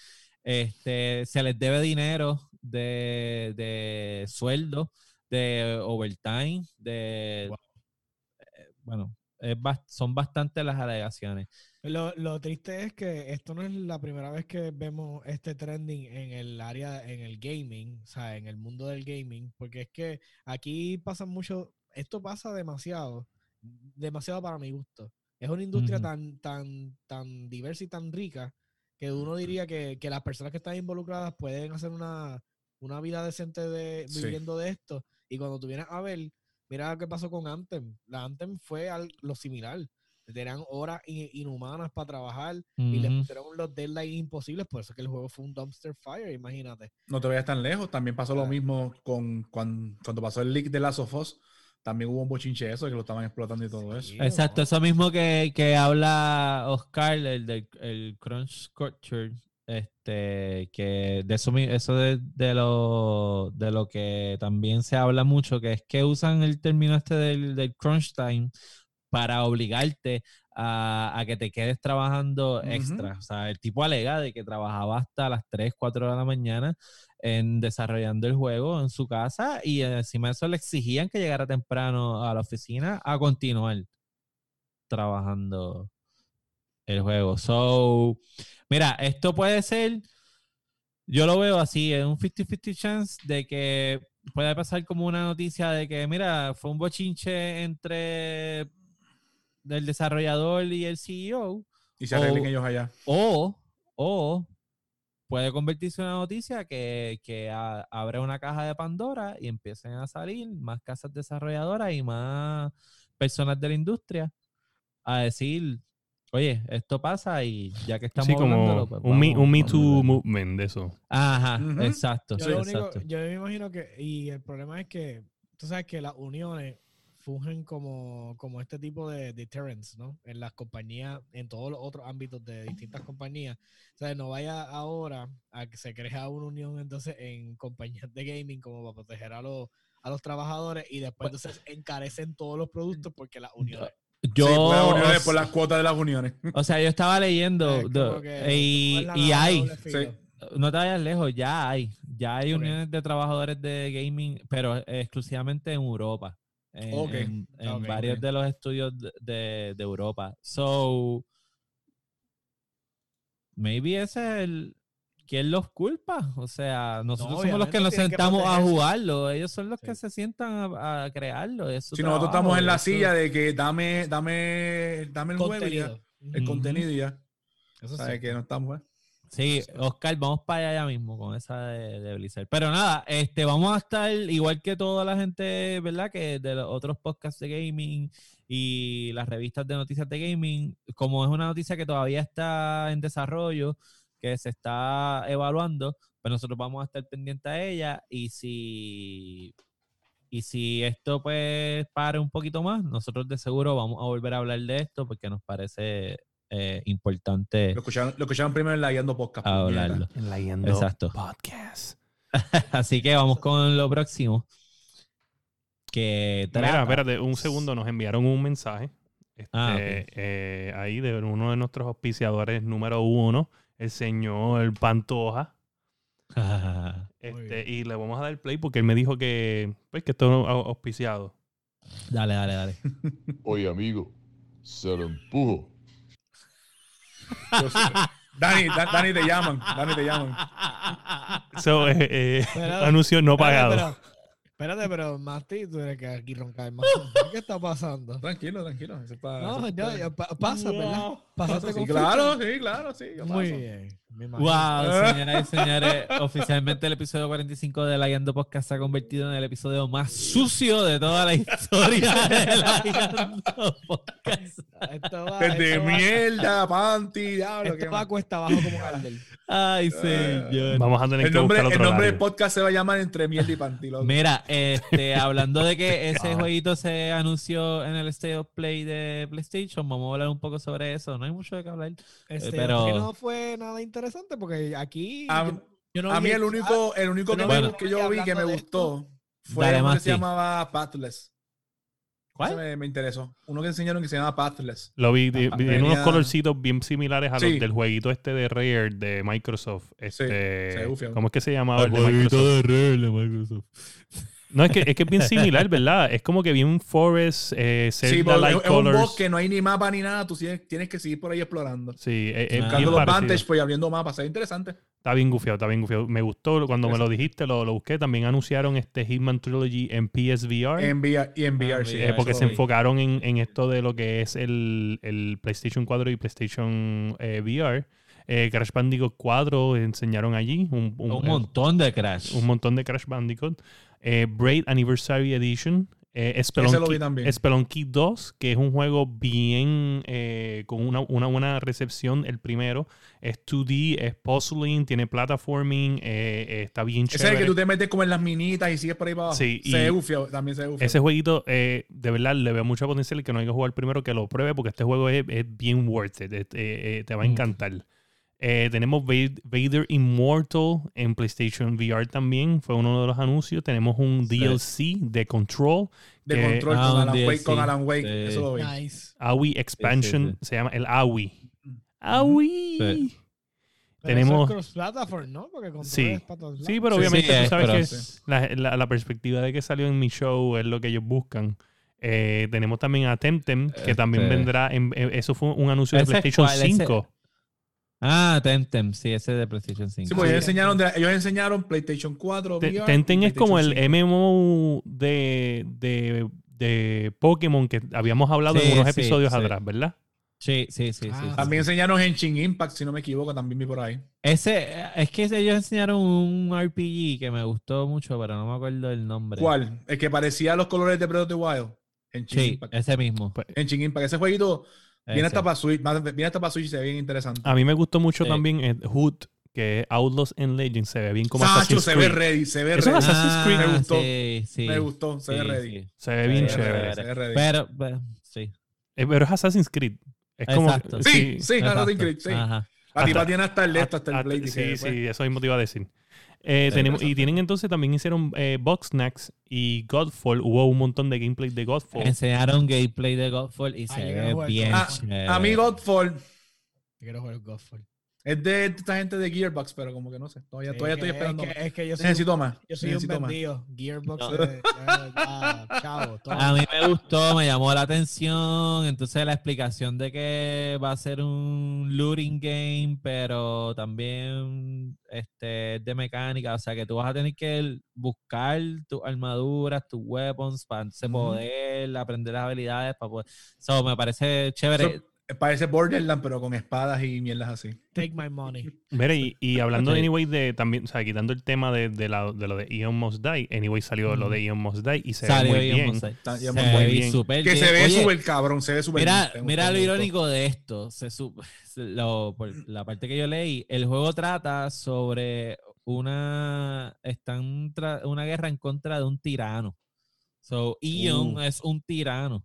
Este, se les debe dinero de, de sueldo, de overtime, de... eh, Bueno, es son bastantes las alegaciones. Lo, lo triste es que esto no es la primera vez que vemos este trending en el área, en el gaming, o sea, en el mundo del gaming, porque es que aquí pasa mucho, esto pasa demasiado, demasiado para mi gusto. Es una industria tan, tan, tan diversa y tan rica que uno diría que, que las personas que están involucradas pueden hacer una, una vida decente de, Sí. viviendo de esto. Y cuando tú vienes a ver, mira lo que pasó con Anthem. La Anthem fue al- lo similar. Tenían horas in- inhumanas para trabajar y les pusieron los deadlines imposibles. Por eso que el juego fue un dumpster fire, imagínate. No te vayas tan lejos. También pasó lo Ah. mismo con cuando, cuando pasó el leak de Last of Us. También hubo un bochinche de eso, que lo estaban explotando y todo eso. Sí, Exacto, no. eso mismo que, que habla Oscar, el del el Crunch Culture, este, que de eso, eso de, de lo, de lo que también se habla mucho, que es que usan el término este del, del crunch time para obligarte a, a que te quedes trabajando extra. O sea, el tipo alega de que trabajaba hasta las 3, 4 de la mañana en desarrollando el juego en su casa y encima de eso le exigían que llegara temprano a la oficina a continuar trabajando el juego. So, mira, esto puede ser, yo lo veo así, es un 50-50 chance de que puede pasar como una noticia de que, mira, fue un bochinche entre el desarrollador y el CEO, Y se arreglen O- ellos allá. o, o puede convertirse en una noticia que, que a- una caja de Pandora y empiecen a salir más casas desarrolladoras y más personas de la industria a decir, oye, esto pasa y ya que estamos Sí, como hablándolo, pues un, me, un Me Too hablarlo". movement de eso. Ajá, exacto, Yo, sí, lo único- exacto. yo me imagino que, y el problema es que, tú sabes que las uniones fungen como, como este tipo de deterrence, ¿no? En las compañías, en todos los otros ámbitos de distintas compañías. O sea, no vaya ahora a que se crea una unión entonces en compañías de gaming como para proteger a los, a los trabajadores y después entonces encarecen todos los productos porque las uniones. Yo, sí, por las o uniones, por sea- las cuotas de las uniones. o sea, yo estaba leyendo Es como do- que y, y hay. Sí. no te vayas lejos, ya hay, ya hay uniones de trabajadores de gaming, pero exclusivamente en Europa. En, Ok. en- varios de los estudios de, de- de Europa. So, maybe ese es el. ¿Quién los culpa? O sea, nosotros somos los que nos que sentamos a jugarlo. Ellos son los Sí. que se sientan a, a crearlo. es Si nosotros estamos en la eso- silla de que dame, dame, dame el juego y ya, Contenido. el contenido y ya. Eso ¿Sabes sí. que no estamos? eh? Sí, Oscar, vamos para allá mismo con esa de, de Blizzard. Pero nada, este, vamos a estar igual que toda la gente, ¿verdad? Que de los otros podcasts de gaming y las revistas de noticias de gaming, como es una noticia que todavía está en desarrollo, que se está evaluando, pues nosotros vamos a estar pendientes a ella y si y si esto pues para un poquito más, nosotros de seguro vamos a volver a hablar de esto porque nos parece eh, importante Lo escucharon, lo escucharon primero en la Guiando Podcast. puñeta. hablarlo. En la Yendo Exacto. Podcast. [LAUGHS] Así que vamos con lo próximo. Que Mira, trata- espérate, un segundo, nos enviaron un mensaje. Este, Ah, ok. eh, ahí de uno de nuestros auspiciadores número uno, el señor Pantoja. [LAUGHS] Este, y le vamos a dar play porque él me dijo que, pues, que esto es au- auspiciado. dale, dale, dale. [LAUGHS] Oye, amigo, se lo empujo. Dani, Da- Dani te llaman. Dani te llaman. So, eh, eh, anuncio no pagado. pero- Espérate, pero Masti, tú eres que aquí roncar más. [LAUGHS] ¿Qué está pasando? Tranquilo, tranquilo. Eso No, eso es ya, pa- ya, pa- pasa, ¿verdad? Pasaste Sí, con claro, sí, claro, sí. yo Muy paso. bien. Wow, [LAUGHS] señoras y señores, oficialmente el episodio 45 de La Guiando Podcast se ha convertido en el episodio más sucio de toda la historia de La Guiando Podcast. Esto va, Desde esto va- mierda, panty, diablo. Esto qué va cuesta abajo como Gardel. Ay, señor. Vamos a tener El que nombre, buscar el otro nombre del podcast se va a llamar Entre Mierda y Panty. loco. Mira, este, [LAUGHS] hablando de que ese jueguito se anunció en el State of Play de PlayStation, vamos a hablar un poco sobre eso. No hay mucho de qué hablar. Este, pero- que no fue nada interesante porque aquí A- yo, yo no a vi mí el chat. único, el único que, que yo vi que me de gustó fue Dale, uno que se llamaba Pathless. ¿Cuál? Me, me interesó. Uno que enseñaron que se llama Pathless. Lo vi, vi- Ah, tiene unos colorcitos bien similares a los del jueguito este de Rare de Microsoft. Este, se. ¿Cómo es que se llamaba el de Microsoft? No, es que, es que es bien similar, ¿verdad? Es como que bien Forest, eh, Sí, porque Light es un Colors. bosque, no hay ni mapa ni nada. Tú tienes, tienes que seguir por ahí explorando. Sí, es, es Ah. bien Buscando los parecido. Vantage, pues y abriendo mapas. Es interesante. Está bien gufiado, está bien gufiado. Me gustó cuando me lo dijiste, lo, lo busqué. También anunciaron este Hitman Trilogy en PSVR. En VR, y en VR, Ah, sí. eh, porque se enfocaron en, en esto de lo que es el, el PlayStation 4 y PlayStation eh, VR. Eh, Crash Bandicoot 4 enseñaron allí. Un, un- Un eh, montón de Crash. un montón de Crash Bandicoot. Eh, Braid Anniversary Edition. Eh, Ese lo vi Spelunky, también. Spelunky 2, que es un juego bien eh, con una, una buena recepción. El primero es 2D, es puzzling, tiene platforming, eh, eh, está bien Ese es el chévere. que tú te metes como en las minitas y sigues por ahí para abajo. Sí, se y- bufiado, también se bufiado. Ese jueguito, eh, de verdad, le veo mucho potencial. El que no haya que jugar primero, que lo pruebe, porque este juego es, es bien worth it. te va a Mm. Eh, tenemos Va- Vader Immortal en PlayStation VR también. Fue uno de los anuncios. Tenemos un Sí. DLC de Control. de que- control Ah, con, Alan Wake, con Alan Wake. sí. Eso lo vi. Nice. AWI Expansion. sí. Se llama el AWI. AWI. Sí. Pero Tenemos- eso es cross-platform, ¿no? Porque control Sí. Sí, pero obviamente sí, tú es, sabes que Sí. la, la- la perspectiva de que salió en mi show es lo que ellos buscan. Eh, tenemos también a Temtem, que también Este- vendrá. En, eh, eso fue un anuncio de ¿Ese es PlayStation cuál? Ese- 5. Ah, Temtem, sí, ese de PlayStation 5. Sí, pues ellos enseñaron, de- ellos enseñaron PlayStation 4, Te- VR, Temtem es como el PlayStation 5. MMO de, de, de Pokémon que habíamos hablado Sí, en unos sí, episodios sí. atrás, ¿verdad? Sí, sí, sí, sí, Ah. sí. También enseñaron Henshin Impact, si no me equivoco, también vi por ahí. Ese, es que ellos enseñaron un RPG que me gustó mucho, pero no me acuerdo el nombre. ¿Cuál? El que parecía los colores de Breath of the Wild. Henshin Sí, Impact. ese mismo. Henshin Impact. Ese jueguito viene hasta para Switch, viene hasta para Switch y se ve bien interesante. A mí me gustó mucho Sí. también eh, Hood, que Outlaws and Legends. Se ve bien como Sacho, Assassin's se ve ready, se ve Eso es ready. Assassin's Creed. Me gustó. Ah, Sí, sí. Me gustó, se ve Sí, ready. sí. Se ve Se bien ve chévere. ready. Se ve ready. Pero, pero, sí. Eh, pero es Assassin's Creed. Es como. Exacto. Sí, sí, Exacto. Assassin's Creed, sí. Ajá. La tipa Hasta- tiene hasta el esto, hasta el Hasta- Blade. y se sí, ve, sí, pues. eso mismo te iba a decir. Eh, tenemos, y tienen entonces también hicieron eh, Box Snacks y Godfall. Hubo un montón de gameplay de Godfall. Enseñaron gameplay de Godfall y Ay, se yo ve bien Ah. A mí Godfall Quiero jugar Godfall. Es de esta gente de Gearbox, pero como que no sé. Todavía, Sí, todavía es estoy esperando. Es que, es que yo soy, Necesito más. yo soy un más. vendido. Gearbox. No. chavo. [LAUGHS] A mí me gustó, me llamó la atención. Entonces la explicación de que va a ser un looting game, pero también este, es de mecánica. O sea que tú vas a tener que buscar tus armaduras, tus weapons para poder aprender las habilidades para poder. So, me parece chévere. Parece Borderlands, pero con espadas y mierdas así. Take my money. Mira, y, y hablando de. Anyway de también, o sea, quitando el tema de, de, la- de lo de Ion Must Die, Anyway salió lo de Ion Must Die y se Salió ve muy Ion bien. Must Die. Está- Se muy ve bien. Que bien. se ve súper cabrón, se ve súper Mira, bien. mira lo irónico de esto. Se lo- por la parte que yo leí, el juego trata sobre una están tra- una guerra en contra de un tirano. So, Ion Uh. es un tirano.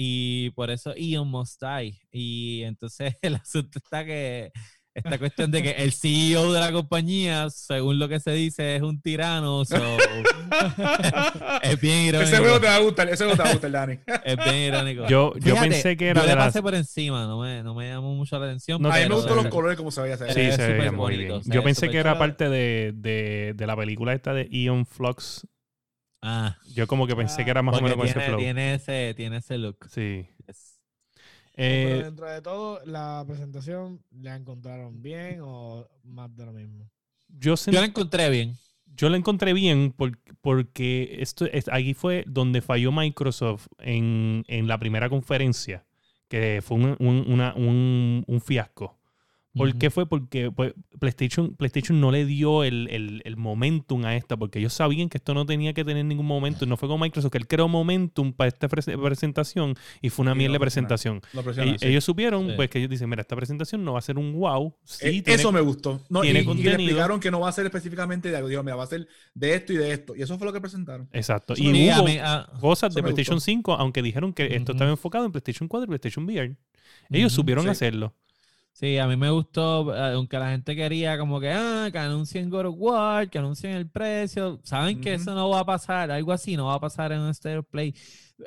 Y por eso Ion must die. Y entonces [LAUGHS] el asunto está que esta cuestión de que el CEO de la compañía, según lo que se dice, es un tirano. So, [LAUGHS] es bien irónico. [LAUGHS] Ese juego te va a gustar, ese juego te va a gustar, Dani. Es bien irónico. Yo, yo Fíjate, pensé que era yo le las... pasé por encima, no me, no me llamó mucho la atención. No, a mí me gustan los colores como se veía hacer. Sí, se veía muy bonito, bien. Yo pensé que era chévere. parte de, de, de la película esta de Ion Flux. Ah, Yo como que pensé Ah, que era más o porque menos con ese tiene, flow. tiene ese, tiene ese look. Sí. Yes. Pero Eh, dentro de todo, la presentación la encontraron bien o más de lo mismo. yo, Yo la encontré bien. yo la encontré bien por- porque esto es, aquí fue donde falló Microsoft en, en la primera conferencia, que fue un, un- una- un- un fiasco. ¿Por qué fue? Porque pues, PlayStation, PlayStation no le dio el, el- el momentum a esta, porque ellos sabían que esto no tenía que tener ningún momentum. No fue como Microsoft, que él creó momentum para esta pres- presentación y fue una Y mierda de presentación. Sí. Ellos supieron Sí. pues que ellos dicen, mira, esta presentación no va a ser un wow. Sí, Eh, tiene- eso me gustó. No, y, tiene y le explicaron que no va a ser específicamente de algo. Digo, mira, va a ser de esto y de esto. Y eso fue lo que presentaron. Exacto. Eso Y hubo mí- ah, cosas de PlayStation gustó. 5, aunque dijeron que esto estaba enfocado en PlayStation 4 y PlayStation VR. Ellos supieron Sí. hacerlo. Sí, a mí me gustó, eh, aunque la gente quería como que, ah, que anuncien God of War, que anuncien el precio. Saben que eso no va a pasar, algo así no va a pasar en un Stereo Play.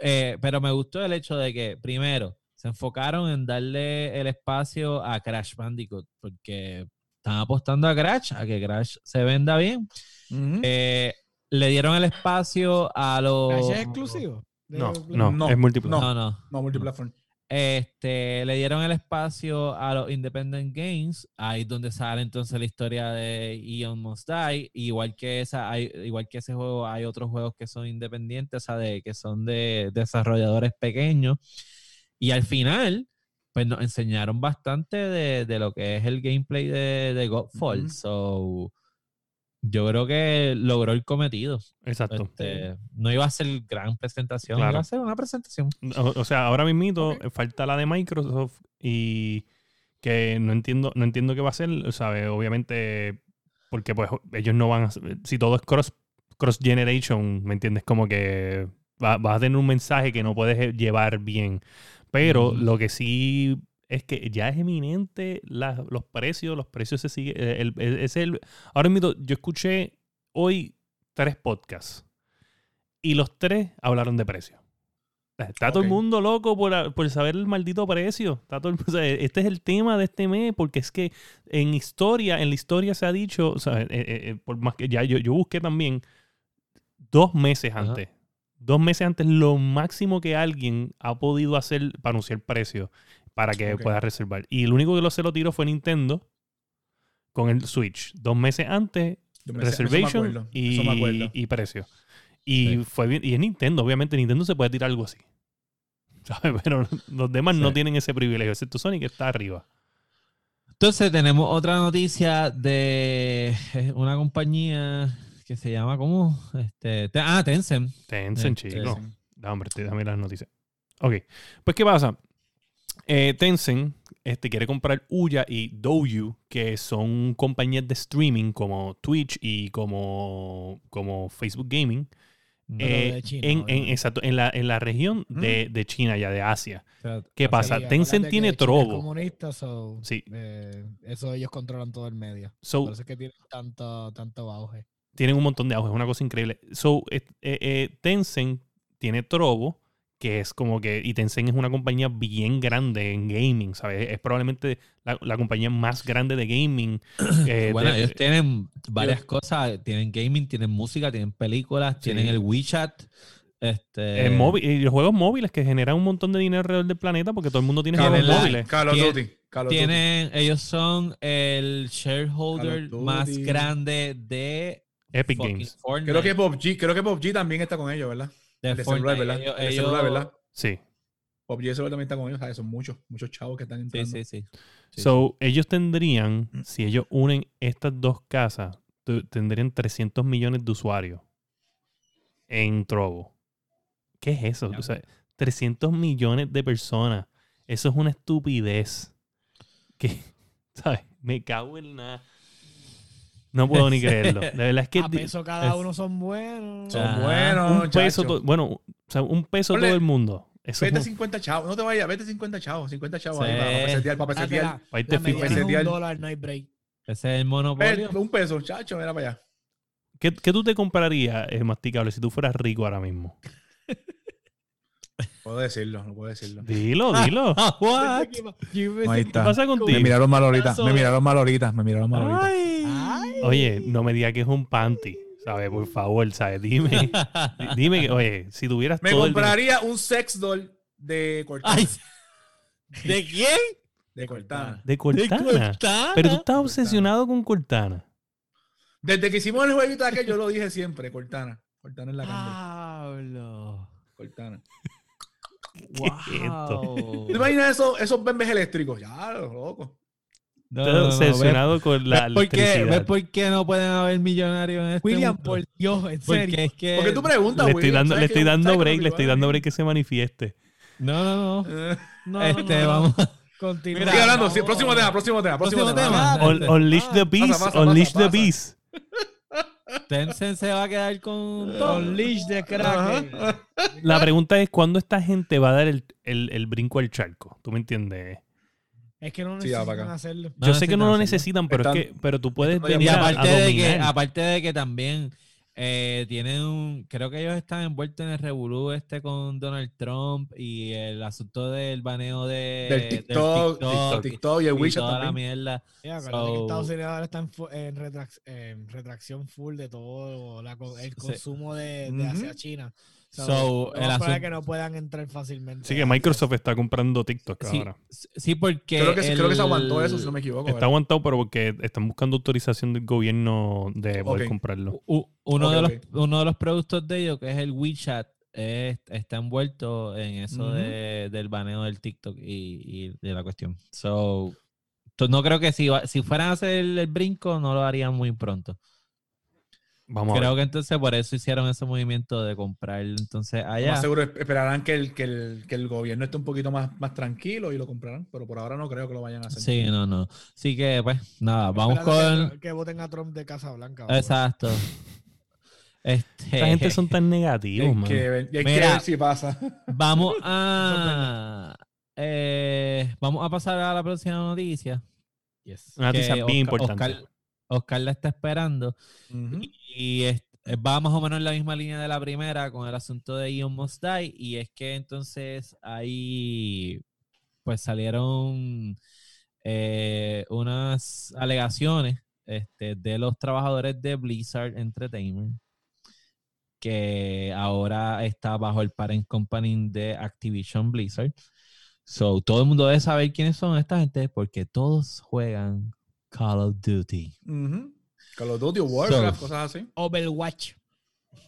Eh, pero me gustó el hecho de que, primero, se enfocaron en darle el espacio a Crash Bandicoot, porque están apostando a Crash, a que Crash se venda bien. Eh, le dieron el espacio a los... ¿Crash es exclusivo? No, no, No, es múltiple. no. No, no. no, multiplatform. Este, le dieron el espacio a los Independent Games, ahí es donde sale entonces la historia de Ion Must Die, igual que esa, hay, igual que ese juego, hay otros juegos que son independientes, o sea, de, que son de desarrolladores pequeños, y al final, pues nos enseñaron bastante de, de lo que es el gameplay de, de Godfall, so yo creo que logró el cometido. Exacto. Este, no iba a ser gran presentación, Claro. iba a ser una presentación. O, o sea, ahora mismito falta la de Microsoft y que no entiendo, no entiendo qué va a ser, ¿sabes? Obviamente, porque pues ellos no van a... Si todo es cross, cross generation, ¿me entiendes? Como que va- vas a tener un mensaje que no puedes llevar bien. Pero lo que sí es que ya es eminente la- los precios, los precios se siguen... El, el- es el, ahora mismo yo escuché hoy tres podcasts y los tres hablaron de precios. Está todo el mundo loco por, por saber el maldito precio. Está todo el- o sea, este es el tema de este mes, porque es que en historia, en la historia se ha dicho, o sea, eh, eh, eh, por más que ya yo, yo busqué también dos meses Ajá. antes. Dos meses antes, lo máximo que alguien ha podido hacer para anunciar precio para que Ok. pueda reservar. Y el único que lo se lo tiró fue Nintendo con el Switch. Dos meses antes, eso me reservation acuerdo, eso me y, acuerdo. y precio. Y Sí. fue bien. Y es Nintendo, obviamente Nintendo se puede tirar algo así. [LAUGHS] ¿Sabes? Pero los demás no tienen ese privilegio, excepto Sony que está arriba. Entonces tenemos otra noticia de eh, una compañía que se llama ¿cómo? Este, te- ah, Tencent. Tencent, Este, chico. Da, hombre, te- dame las noticias. Ok. Pues, ¿qué pasa? Eh, Tencent este, quiere comprar Uya y Douyu, que son compañías de streaming como Twitch y como, como Facebook Gaming. Eh, de China, en, en- exacto, en la, en la región de, de China, ya de Asia. O sea, ¿Qué pasa? Sí, Tencent tiene trobo. comunista, so, Sí. eh, eso ellos controlan todo el medio. So, Por eso es que tienen tanto, tanto auge. tienen un montón de auge, es una cosa increíble. So, eh, eh, Tencent tiene Trovo, que es como que, y Tencent es una compañía bien grande en gaming, ¿sabes? Es probablemente la, la compañía más grande de gaming. [CLEARS THROAT] eh, Bueno, de- ellos tienen varias cosas. Tienen gaming, tienen música, tienen películas, tienen el WeChat. Este, en móvil- y los juegos móviles que generan un montón de dinero alrededor del planeta porque todo el mundo tiene Call juegos la- móviles. Call of Duty, Call of Duty. Tienen, ellos son el shareholder más grande de Epic Games. Fortnite. Creo que PUBG, creo que PUBG también está con ellos, ¿verdad? De El de celular, Fortnite. ¿verdad? Ellos- El ellos- celular, ¿verdad? Sí. PUBG de celular también está con ellos, ¿sabes? Son muchos, muchos chavos que están Sí, entrando. sí, sí. Sí, So, ellos tendrían, Mm. si ellos unen estas dos casas, tendrían 300 millones de usuarios en Trovo. ¿Qué es eso? O sea, 300 millones de personas. Eso es una estupidez. Que, [LAUGHS] ¿sabes? Me cago en nada. No puedo ni [LAUGHS] creerlo. De verdad es que A peso cada es- uno son buenos. Son buenos, un peso, to- bueno, o sea, un peso Ponle- todo el mundo. Eso es Vete un- 50 chavos. No te vayas, vete 50 chavos. 50 chavos ahí Sí. para, para pesetear, para que pesetear. para irte la fit. mediana es un pesetear. dólar, no hay break. Ese es el monopolio. Un peso, chacho, mira para allá. ¿Qué, qué tú te comprarías, eh, masticable, si tú fueras rico ahora mismo? Puedo decirlo, no puedo decirlo. Dilo, dilo. Ah, what? Ahí ¿Qué está. pasa Me contigo? miraron mal ahorita, me miraron mal ahorita, me miraron mal ahorita. Ay. Ay. Oye, no me digas que es un panty, ¿sabes? Por favor, ¿sabes? Dime, [LAUGHS] di- dime que, oye, si tuvieras Me todo el dinero- compraría un sex doll de Cortana. Ay. ¿De quién? De Cortana. de De Cortana. Cortana. Pero tú estás obsesionado con Cortana. Desde que hicimos el jueguito aquel, yo lo dije siempre, Cortana. Cortana en la Ah. candela. Pablo. Cortana. Wow. ¿Te imaginas esos, esos bembes eléctricos? Ya, loco. No, no, no, obsesionado con la ¿Ves por, qué, electricidad. ¿Ves por qué no pueden haber millonarios en este William, mundo? por Dios, en Porque serio. es que... Porque tú preguntas, Le estoy William, dando, le ¿sabes estoy dando break, le estoy dando break que se manifieste. No, no, no. Eh, No, este, no, no. vamos... Continúa. Mira, Sigue hablando, sí, próximo tema, próximo tema, próximo, Próximo tema. tema. Un- unleash the beast, pasa, pasa, unleash the pasa. beast. [LAUGHS] Tencent se va a quedar con. Con leash de crack. La pregunta es, ¿cuándo esta gente va a dar el, el- el brinco al charco? ¿Tú me entiendes? Es que no necesitan hacerlo. No Yo sé que no lo necesitan pero Están- es que pero tú puedes venir Y a, a aparte de, que, aparte de que también eh, tienen un. Creo que ellos están envueltos en el revolú este con Donald Trump y el asunto del baneo de, Del TikTok, TikTok, TikTok y el y WeChat toda la también. mierda. Ya, acuérdate que So- Estados Unidos ahora está en, en retrac- en retracción full de todo la el Sí. consumo de, de Ujú. hacia China. So, el asunto- que no puedan entrar fácilmente. Así que Microsoft está comprando TikTok Sí, ahora. sí, porque. Creo que, creo que se aguantó el- eso, si no me equivoco. Está ¿verdad? aguantado, pero porque están buscando autorización del gobierno de poder Ok. comprarlo. u- uno, Ok, de los, ok. uno de los productos de ellos, que es el WeChat, es- está envuelto en eso Ujú. de- del baneo del TikTok y, y de la cuestión. So, no creo que si, si fueran a hacer el, el brinco, no lo harían muy pronto. Vamos a Creo ver. que entonces por eso hicieron ese movimiento de comprar entonces allá. Más seguro es- esperarán que el, que, el, que el gobierno esté un poquito más, más tranquilo y lo comprarán, pero por ahora no creo que lo vayan a hacer. Sí, no, no. Así que, pues, nada, vamos con. Que, que voten a Trump de Casa Blanca. Exacto. [LAUGHS] Este, Esta gente son tan negativos, man. que y hay que ver si pasa. [LAUGHS] Vamos [LAUGHS] a. eh, vamos a pasar a la próxima noticia. Yes. Una noticia que bien Oscar- importante. Oscar, Oscar la está esperando. Y es- va más o menos en la misma línea de la primera con el asunto de Ion Must Die. Y es que entonces ahí pues salieron eh, unas alegaciones este, de los trabajadores de Blizzard Entertainment que ahora está bajo el parent company de Activision Blizzard. So, todo el mundo debe saber quiénes son esta gente porque todos juegan Call of Duty. Call of Duty, Warcraft, So- cosas así. Overwatch.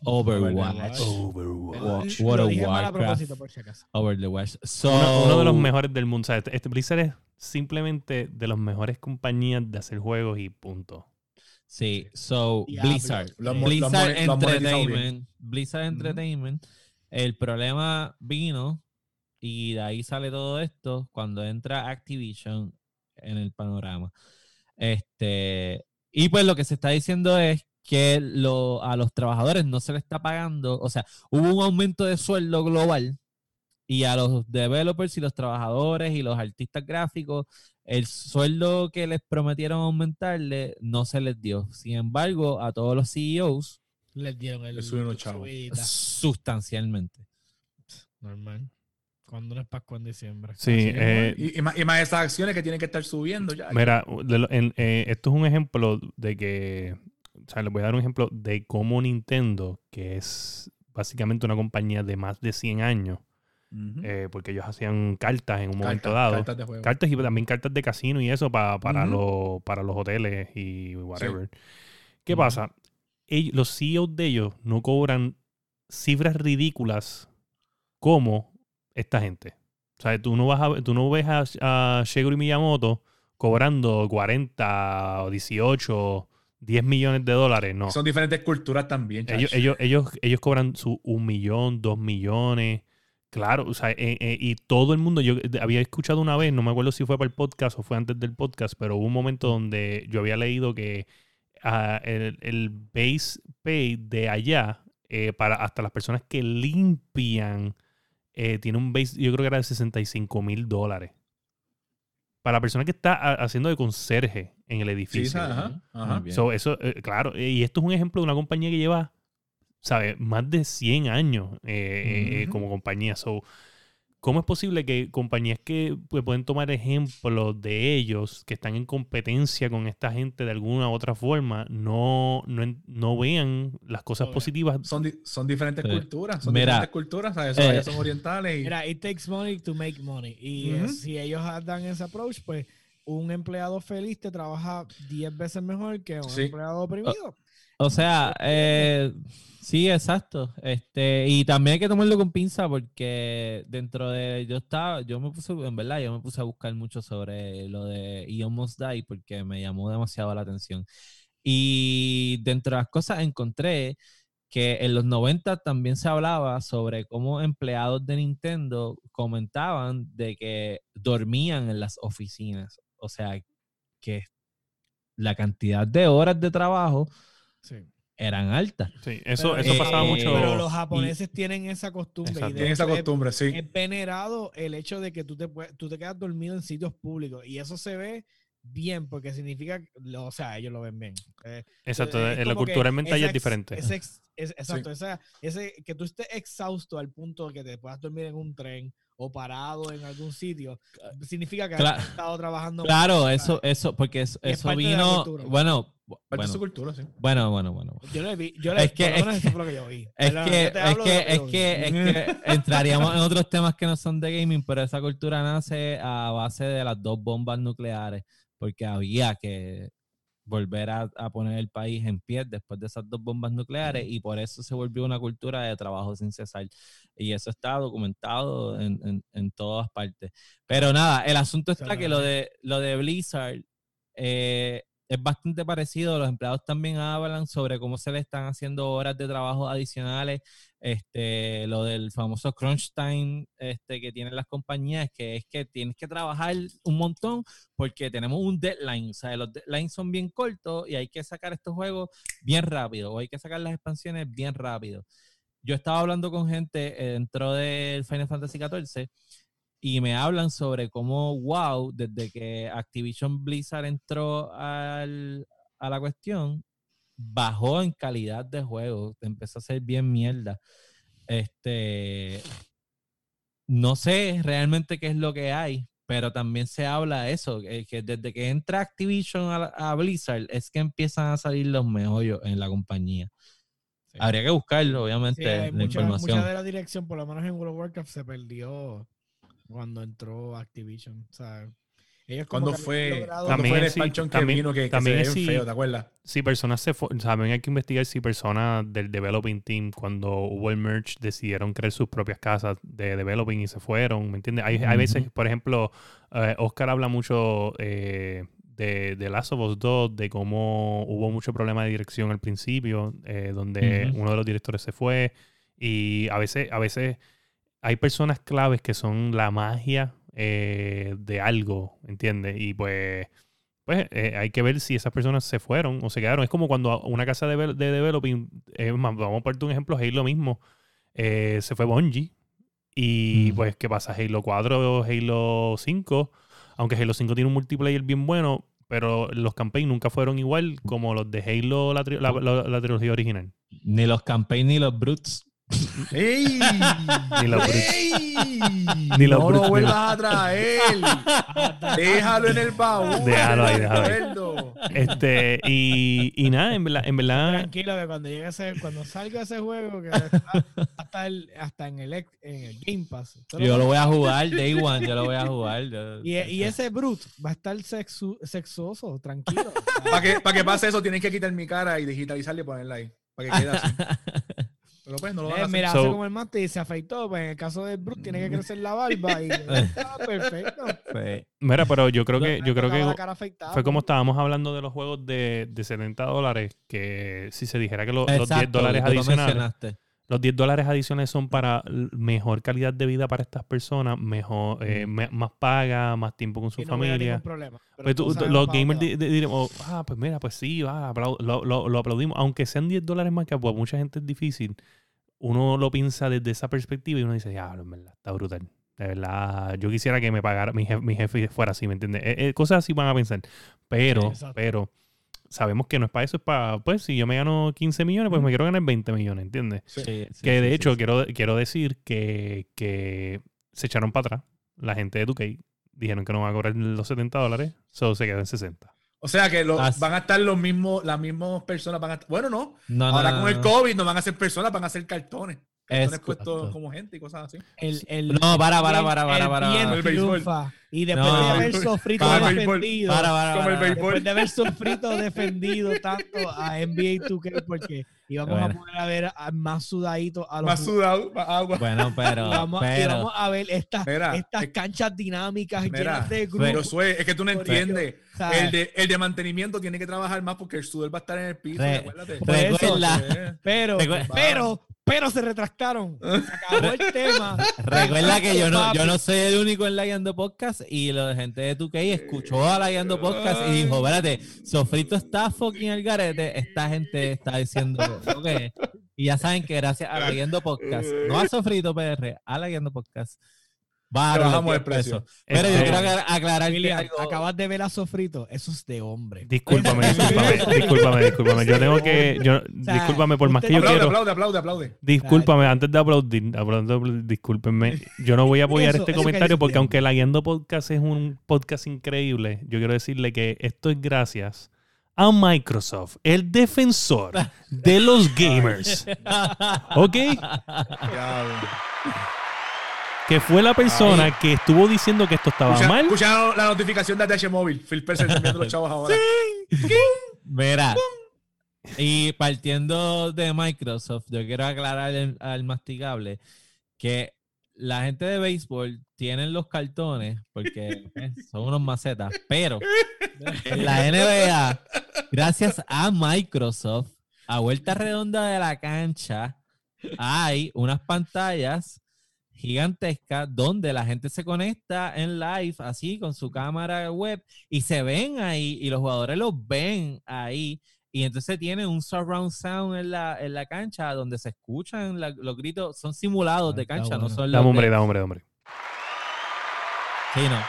Overwatch. Overwatch. What a Warcraft. por si acaso. Over the Watch. So, Uno, uno de los mejores del mundo. O sea, este, este Blizzard es simplemente de las mejores compañías de hacer juegos y punto. Sí, so. Blizzard. Lo lo Blizzard. Entertainment. Blizzard. Entertainment. El problema vino y de ahí sale todo esto cuando entra Activision en el panorama. Este, y pues lo que se está diciendo es que lo, a los trabajadores no se le está pagando, o sea, hubo un aumento de sueldo global y a los developers y los trabajadores y los artistas gráficos, el sueldo que les prometieron aumentarle no se les dio. Sin embargo, a todos los CEOs, Les dieron el. Chavos. subidita. sustancialmente. Normal. Cuando no es Pascua en diciembre. Sí, eh, Y, y más, y más esas acciones que tienen que estar subiendo ya. Mira, de lo- en- eh, esto es un ejemplo de que, o sea, les voy a dar un ejemplo de cómo Nintendo, que es básicamente una compañía de más de 100 años, eh, porque ellos hacían cartas en un momento dado. cartas de juego. Cartas y también cartas de casino y eso pa- para, Ujú. los, para los hoteles y whatever. ¿Qué pasa? Ellos- los CEOs de ellos no cobran cifras ridículas como esta gente. O sea, tú no, vas a, tú no ves a, a Shigeru Miyamoto cobrando 40 o 18, 10 millones de dólares. No. Son diferentes culturas también. Ellos, ellos, ellos, ellos cobran su un millón, dos millones. Claro, o sea, eh, eh, y todo el mundo, yo había escuchado una vez, no me acuerdo si fue para el podcast o fue antes del podcast, pero hubo un momento donde yo había leído que ah, el, el base pay de allá, eh, para hasta las personas que limpian, eh, tiene un base, yo creo que era de 65 mil dólares. Para la persona que está ha- haciendo de conserje en el Sí, edificio. ajá, ajá. Bien. So, eso, eh, claro, y esto es un ejemplo de una compañía que lleva, ¿sabes? Más de 100 años eh, eh, como compañía. So, ¿Cómo es posible que compañías que pues, pueden tomar ejemplos de ellos, que están en competencia con esta gente de alguna u otra forma, no, no, no vean las cosas Obvio. positivas? Son, di- son diferentes Sí. culturas. Son Mira, diferentes culturas. ¿sabes? eh, son orientales. Y, Mira, it takes money to make money. Y eh, si ellos dan ese approach, pues un empleado feliz te trabaja 10 veces mejor que un Sí. empleado oprimido. O sea, eh, sí, exacto. Este, y también hay que tomarlo con pinza porque dentro de yo estaba, yo me puse, en verdad, yo me puse a buscar mucho sobre lo de I Almost Die porque me llamó demasiado la atención. Y dentro de las cosas encontré que en los 90 también se hablaba sobre cómo empleados de Nintendo comentaban de que dormían en las oficinas. O sea, que la cantidad de horas de trabajo Sí. eran altas. Sí, eso, Pero, eso eh, pasaba eh, mucho. Pero los japoneses tienen esa costumbre. y Exacto. tienen esa hecho es- costumbre, sí. es venerado el hecho de que tú te, tú te quedas dormido en sitios públicos y eso se ve bien porque significa, o sea, ellos lo ven bien. Eh, Exacto, es en la cultura mental es diferente. ese es- exacto, esa- ese, que tú estés exhausto al punto de que te puedas dormir en un tren o parado en algún sitio, significa que Cla- has estado trabajando. Claro, mucho, eso, eso, porque eso, es eso parte de la vino, cultura. bueno, Parte bueno, de su cultura, sí. bueno, bueno, bueno. Yo le vi, yo le, Es que- es lo que yo vi. Es que, es que, es que [LAUGHS] entraríamos en otros temas que no son de gaming, pero esa cultura nace a base de las dos bombas nucleares, porque había que volver a, a poner el país en pie después de esas dos bombas nucleares y por eso se volvió una cultura de trabajo sin cesar. Y eso está documentado en, en- en todas partes. Pero nada, el asunto está que lo de, lo de Blizzard eh, es bastante parecido. Los empleados también hablan sobre cómo se le están haciendo horas de trabajo adicionales. Este, lo del famoso crunch time este, que tienen las compañías, que es que tienes que trabajar un montón porque tenemos un deadline. O sea, los deadlines son bien cortos y hay que sacar estos juegos bien rápido o hay que sacar las expansiones bien rápido. Yo estaba hablando con gente eh, dentro del Final Fantasy XIV y me hablan sobre cómo WoW, desde que Activision Blizzard entró al- a la cuestión, bajó en calidad de juego, empezó a ser bien mierda. Este, no sé realmente qué es lo que hay, pero también se habla de eso, que, que desde que entra Activision a, Blizzard es que empiezan a salir los meollos en la compañía. Sí. Habría que buscarlo, Sí, obviamente, hay la mucha, información. mucha de la dirección, por lo menos en World of Warcraft, se perdió cuando entró Activision. O sea, ellos como ¿Cuándo que fue, habían logrado- ¿cuándo También fue el sí, expansion que también- vino que, que también se sí. feo, ¿te acuerdas? Si personas se también hay que investigar si personas del developing team, cuando hubo el merge, decidieron crear sus propias casas de developing y se fueron, ¿me entiendes? Hay, hay veces, por ejemplo, eh, Oscar habla mucho eh, de, de Last of Us 2, de cómo hubo mucho problema de dirección al principio, eh, donde uno de los directores se fue y a veces, a veces hay personas claves que son la magia eh, de algo, ¿entiendes? Y pues pues eh, hay que ver si esas personas se fueron o se quedaron. Es como cuando una casa de, de developing, eh, vamos a ponerte un ejemplo, Halo mismo, eh, se fue Bungie. Y Mm. pues, ¿qué pasa? Halo 4, Halo 5, aunque Halo 5 tiene un multiplayer bien bueno, pero los campaigns nunca fueron igual como los de Halo, la, tri- la- la- la trilogía original. Ni los campaigns ni los brutes. ¡Ey! Ni brutes. ¡Ey! Ni no lo vuelvas a traer. Déjalo en el baúl. Déjalo ahí, déjalo ahí. Este, y, y nada, en verdad, en verdad Tranquilo que cuando llegue ese, cuando salga ese juego, que hasta, el- hasta en, el, en el Game Pass. Yo lo voy a jugar, Day One, yo lo voy a jugar. yo- [LAUGHS] y, y ese Brute va a estar sexu- sexoso, tranquilo. Para que, para que pase eso, tienen que quitar mi cara y digitalizarla y ponerla ahí. Para que quede así. [LAUGHS] Pero pues no lo van a Eh, hacer. mira, So- hace como el Mate y se afeitó, pues en el caso del Brute tiene que crecer la barba y [LAUGHS] está perfecto. Sí. Mira, pero yo creo que, yo creo que afeitada, fue como estábamos hablando de los juegos de, de 70 dólares, que si se dijera que lo- los 10 Exacto, dólares tú lo adicionales, mencionaste. Los 10 dólares adicionales son para mejor calidad de vida para estas personas, mejor, eh, me- más paga, más tiempo con su Y no familia. problema. Pues tú- tú- los gamers diremos, ah, pues mira, pues sí, lo, lo- lo aplaudimos. Aunque sean 10 dólares más que pues mucha gente es difícil, uno lo piensa desde esa perspectiva y uno dice, ya, en verdad, está brutal. De verdad, yo quisiera que me pagara, mi jefe, mi jefe fuera así, ¿me entiendes? Eh, eh, cosas así van a pensar. Pero, Sí, pero, sabemos que no es para eso, es para, pues, si yo me gano 15 millones, pues me quiero ganar 20 millones, ¿entiendes? Sí, sí, que de sí, hecho, sí. Quiero, quiero decir que, que se echaron para atrás. La gente de 2K dijeron que no van a cobrar los 70 dólares, solo se quedó en 60. O sea que lo- Ah, van a estar los mismos, las mismas personas. Van a, bueno, no. Ahora no, con el no. COVID no van a ser personas, van a ser cartones. Es correcto. como gente y cosas así. El, el, No, para, para, para, para, el para, bien para. El triunfa. Y después No. de haber [LAUGHS] sufrido Para defendido, Para, para, para. béisbol. después de haber sufrido defendido tanto a NBA 2K porque íbamos a Bueno. poder a ver a más sudaditos a los Más sudado, más agua. Bueno, pero, vamos, y pero, vamos a ver estas, Mira, estas es- canchas dinámicas Mira, llenas de Pero grupos. Sue, es que tú no entiendes. El de, el de mantenimiento tiene que trabajar más porque el sudor va a estar en el piso. Re- acuérdate. Por eso, recuerda, Eh, Pero, pero, pero se retractaron. [LAUGHS] Se acabó el tema. recuerda que yo no, yo no soy el único en la Guiando Podcast y la gente de 2K escuchó a la Guiando Podcast y dijo, espérate, Sofrito está fucking al garete, esta gente está diciendo, ok. Y ya saben que gracias a la Guiando Podcast, no a Sofrito PR, a la Guiando Podcast, bajamos el 10 precio. Pero yo Este- quiero aclar- aclarar que William, algo- acabas de ver a Sofrito. Eso es de hombre. Discúlpame, [LAUGHS] discúlpame, discúlpame, discúlpame. Yo tengo que. Yo, sea, discúlpame, por más que yo Aplaude, quiero. aplaude, aplaude, aplaude. Discúlpame, antes de aplaudir, aplaudir, discúlpenme. Yo no voy a apoyar Eso, este eso comentario porque aunque la Guiando Podcast es un podcast increíble, yo quiero decirle que esto es gracias a Microsoft, el defensor de los gamers. [LAUGHS] ¿Ok? Que fue la persona que estuvo diciendo que esto estaba Escucha, mal. escucha la notificación de ATH Móvil. Phil Spencer enviando [LAUGHS] los chavos ahora. Mira, y partiendo de Microsoft, yo quiero aclarar al, al masticable que la gente de béisbol tienen los cartones porque eh, son unos macetas, pero en la NBA, gracias a Microsoft, a vuelta redonda de la cancha, hay unas pantallas gigantescas donde la gente se conecta en live así con su cámara web y se ven ahí y los jugadores los ven ahí y entonces tienen un surround sound en la, en la cancha donde se escuchan la- los gritos, son simulados Ah, de cancha, no son los Dame hombre, de- dame hombre, dame hombre. Sí, no.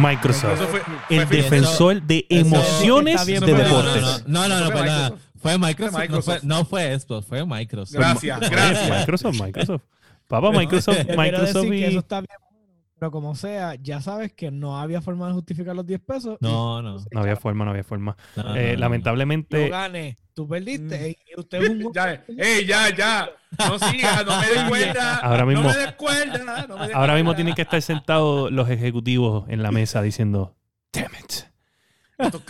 Microsoft. Fue, El defensor de eso- emociones bien, de deportes. No, no, no, no, no, fue. Microsoft. No, fue, no fue Xbox, fue Microsoft. Gracias, gracias. Microsoft, Microsoft. Papá, Microsoft, Microsoft decir que y... eso está bien bueno, pero como sea, ya sabes que no había forma de justificar los 10 pesos. No, no. No había forma, no había forma. no, no, Eh, lamentablemente, Yo gané, tú perdiste, y usted es un [LAUGHS] Ya, ey, ya, ya. No sigas, no me des [LAUGHS] cuerda. Ahora mismo- No me des cuerda. no me des ahora mismo tienen que estar sentados los ejecutivos en la mesa diciendo, damn it,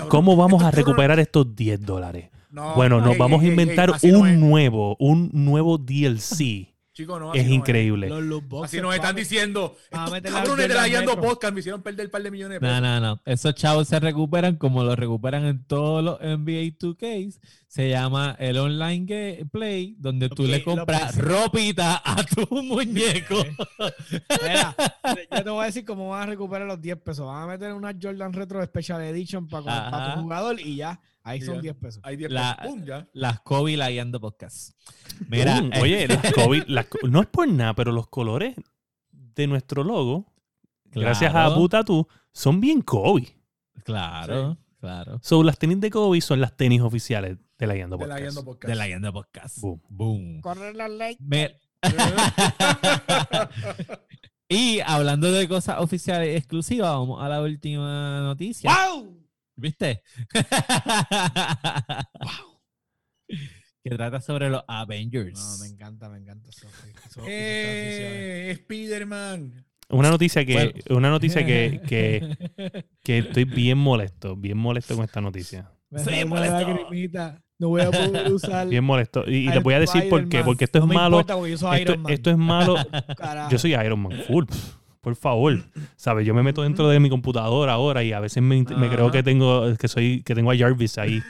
¿cómo vamos a recuperar estos 10 dólares? No, Bueno, nos vamos a inventar no un nuevo, un nuevo DLC. [LAUGHS] Chico, no, Es no increíble. Los boxes, Así nos están diciendo. A Estos cabrones de la. Podcast me hicieron perder un par de millones de No, pesos. no, no. Esos chavos se recuperan como lo recuperan en todos los NBA 2Ks. Se llama el online gameplay, donde tú le compras ropita a tu [LAUGHS] muñeco. Mira, yo te voy a decir cómo van a recuperar los 10 pesos. Van a meter una Jordan Retro Special Edition para, Ajá. tu jugador y ya, ahí Y son ya. 10 pesos. Hay 10 La- pesos. Pum, ya. Las Kobe la guiando podcast. Mira, eh, oye, las [LAUGHS] co- no es por nada, pero los colores de nuestro logo, gracias a Butatu, son bien Kobe. Claro, claro. So, las tenis de Kobe son las tenis oficiales de la De la Podcast. De la guiando podcast. Boom. Boom. Correr la ley. Me- [LAUGHS] y hablando de cosas oficiales exclusivas, vamos a la última noticia. ¡Wow! ¿Viste? que trata sobre los Avengers. No, me encanta, me encanta eso. eso- eso- Eh, Spider-Man. Una noticia que, Bueno. una noticia que, que, [LAUGHS] que estoy bien molesto, bien molesto con esta noticia. Me Sí, una molesto. lagrimita. No voy a poder [LAUGHS] usar. Bien molesto. Y, y les voy a decir por qué. Porque esto es No me malo. importa porque yo soy Esto, Iron Man. esto es malo. [LAUGHS] Carajo. Yo soy Iron Man. Full. por favor. ¿Sabes? Yo me meto dentro de mi computadora ahora y a veces me, me creo que tengo que soy que tengo a Jarvis ahí.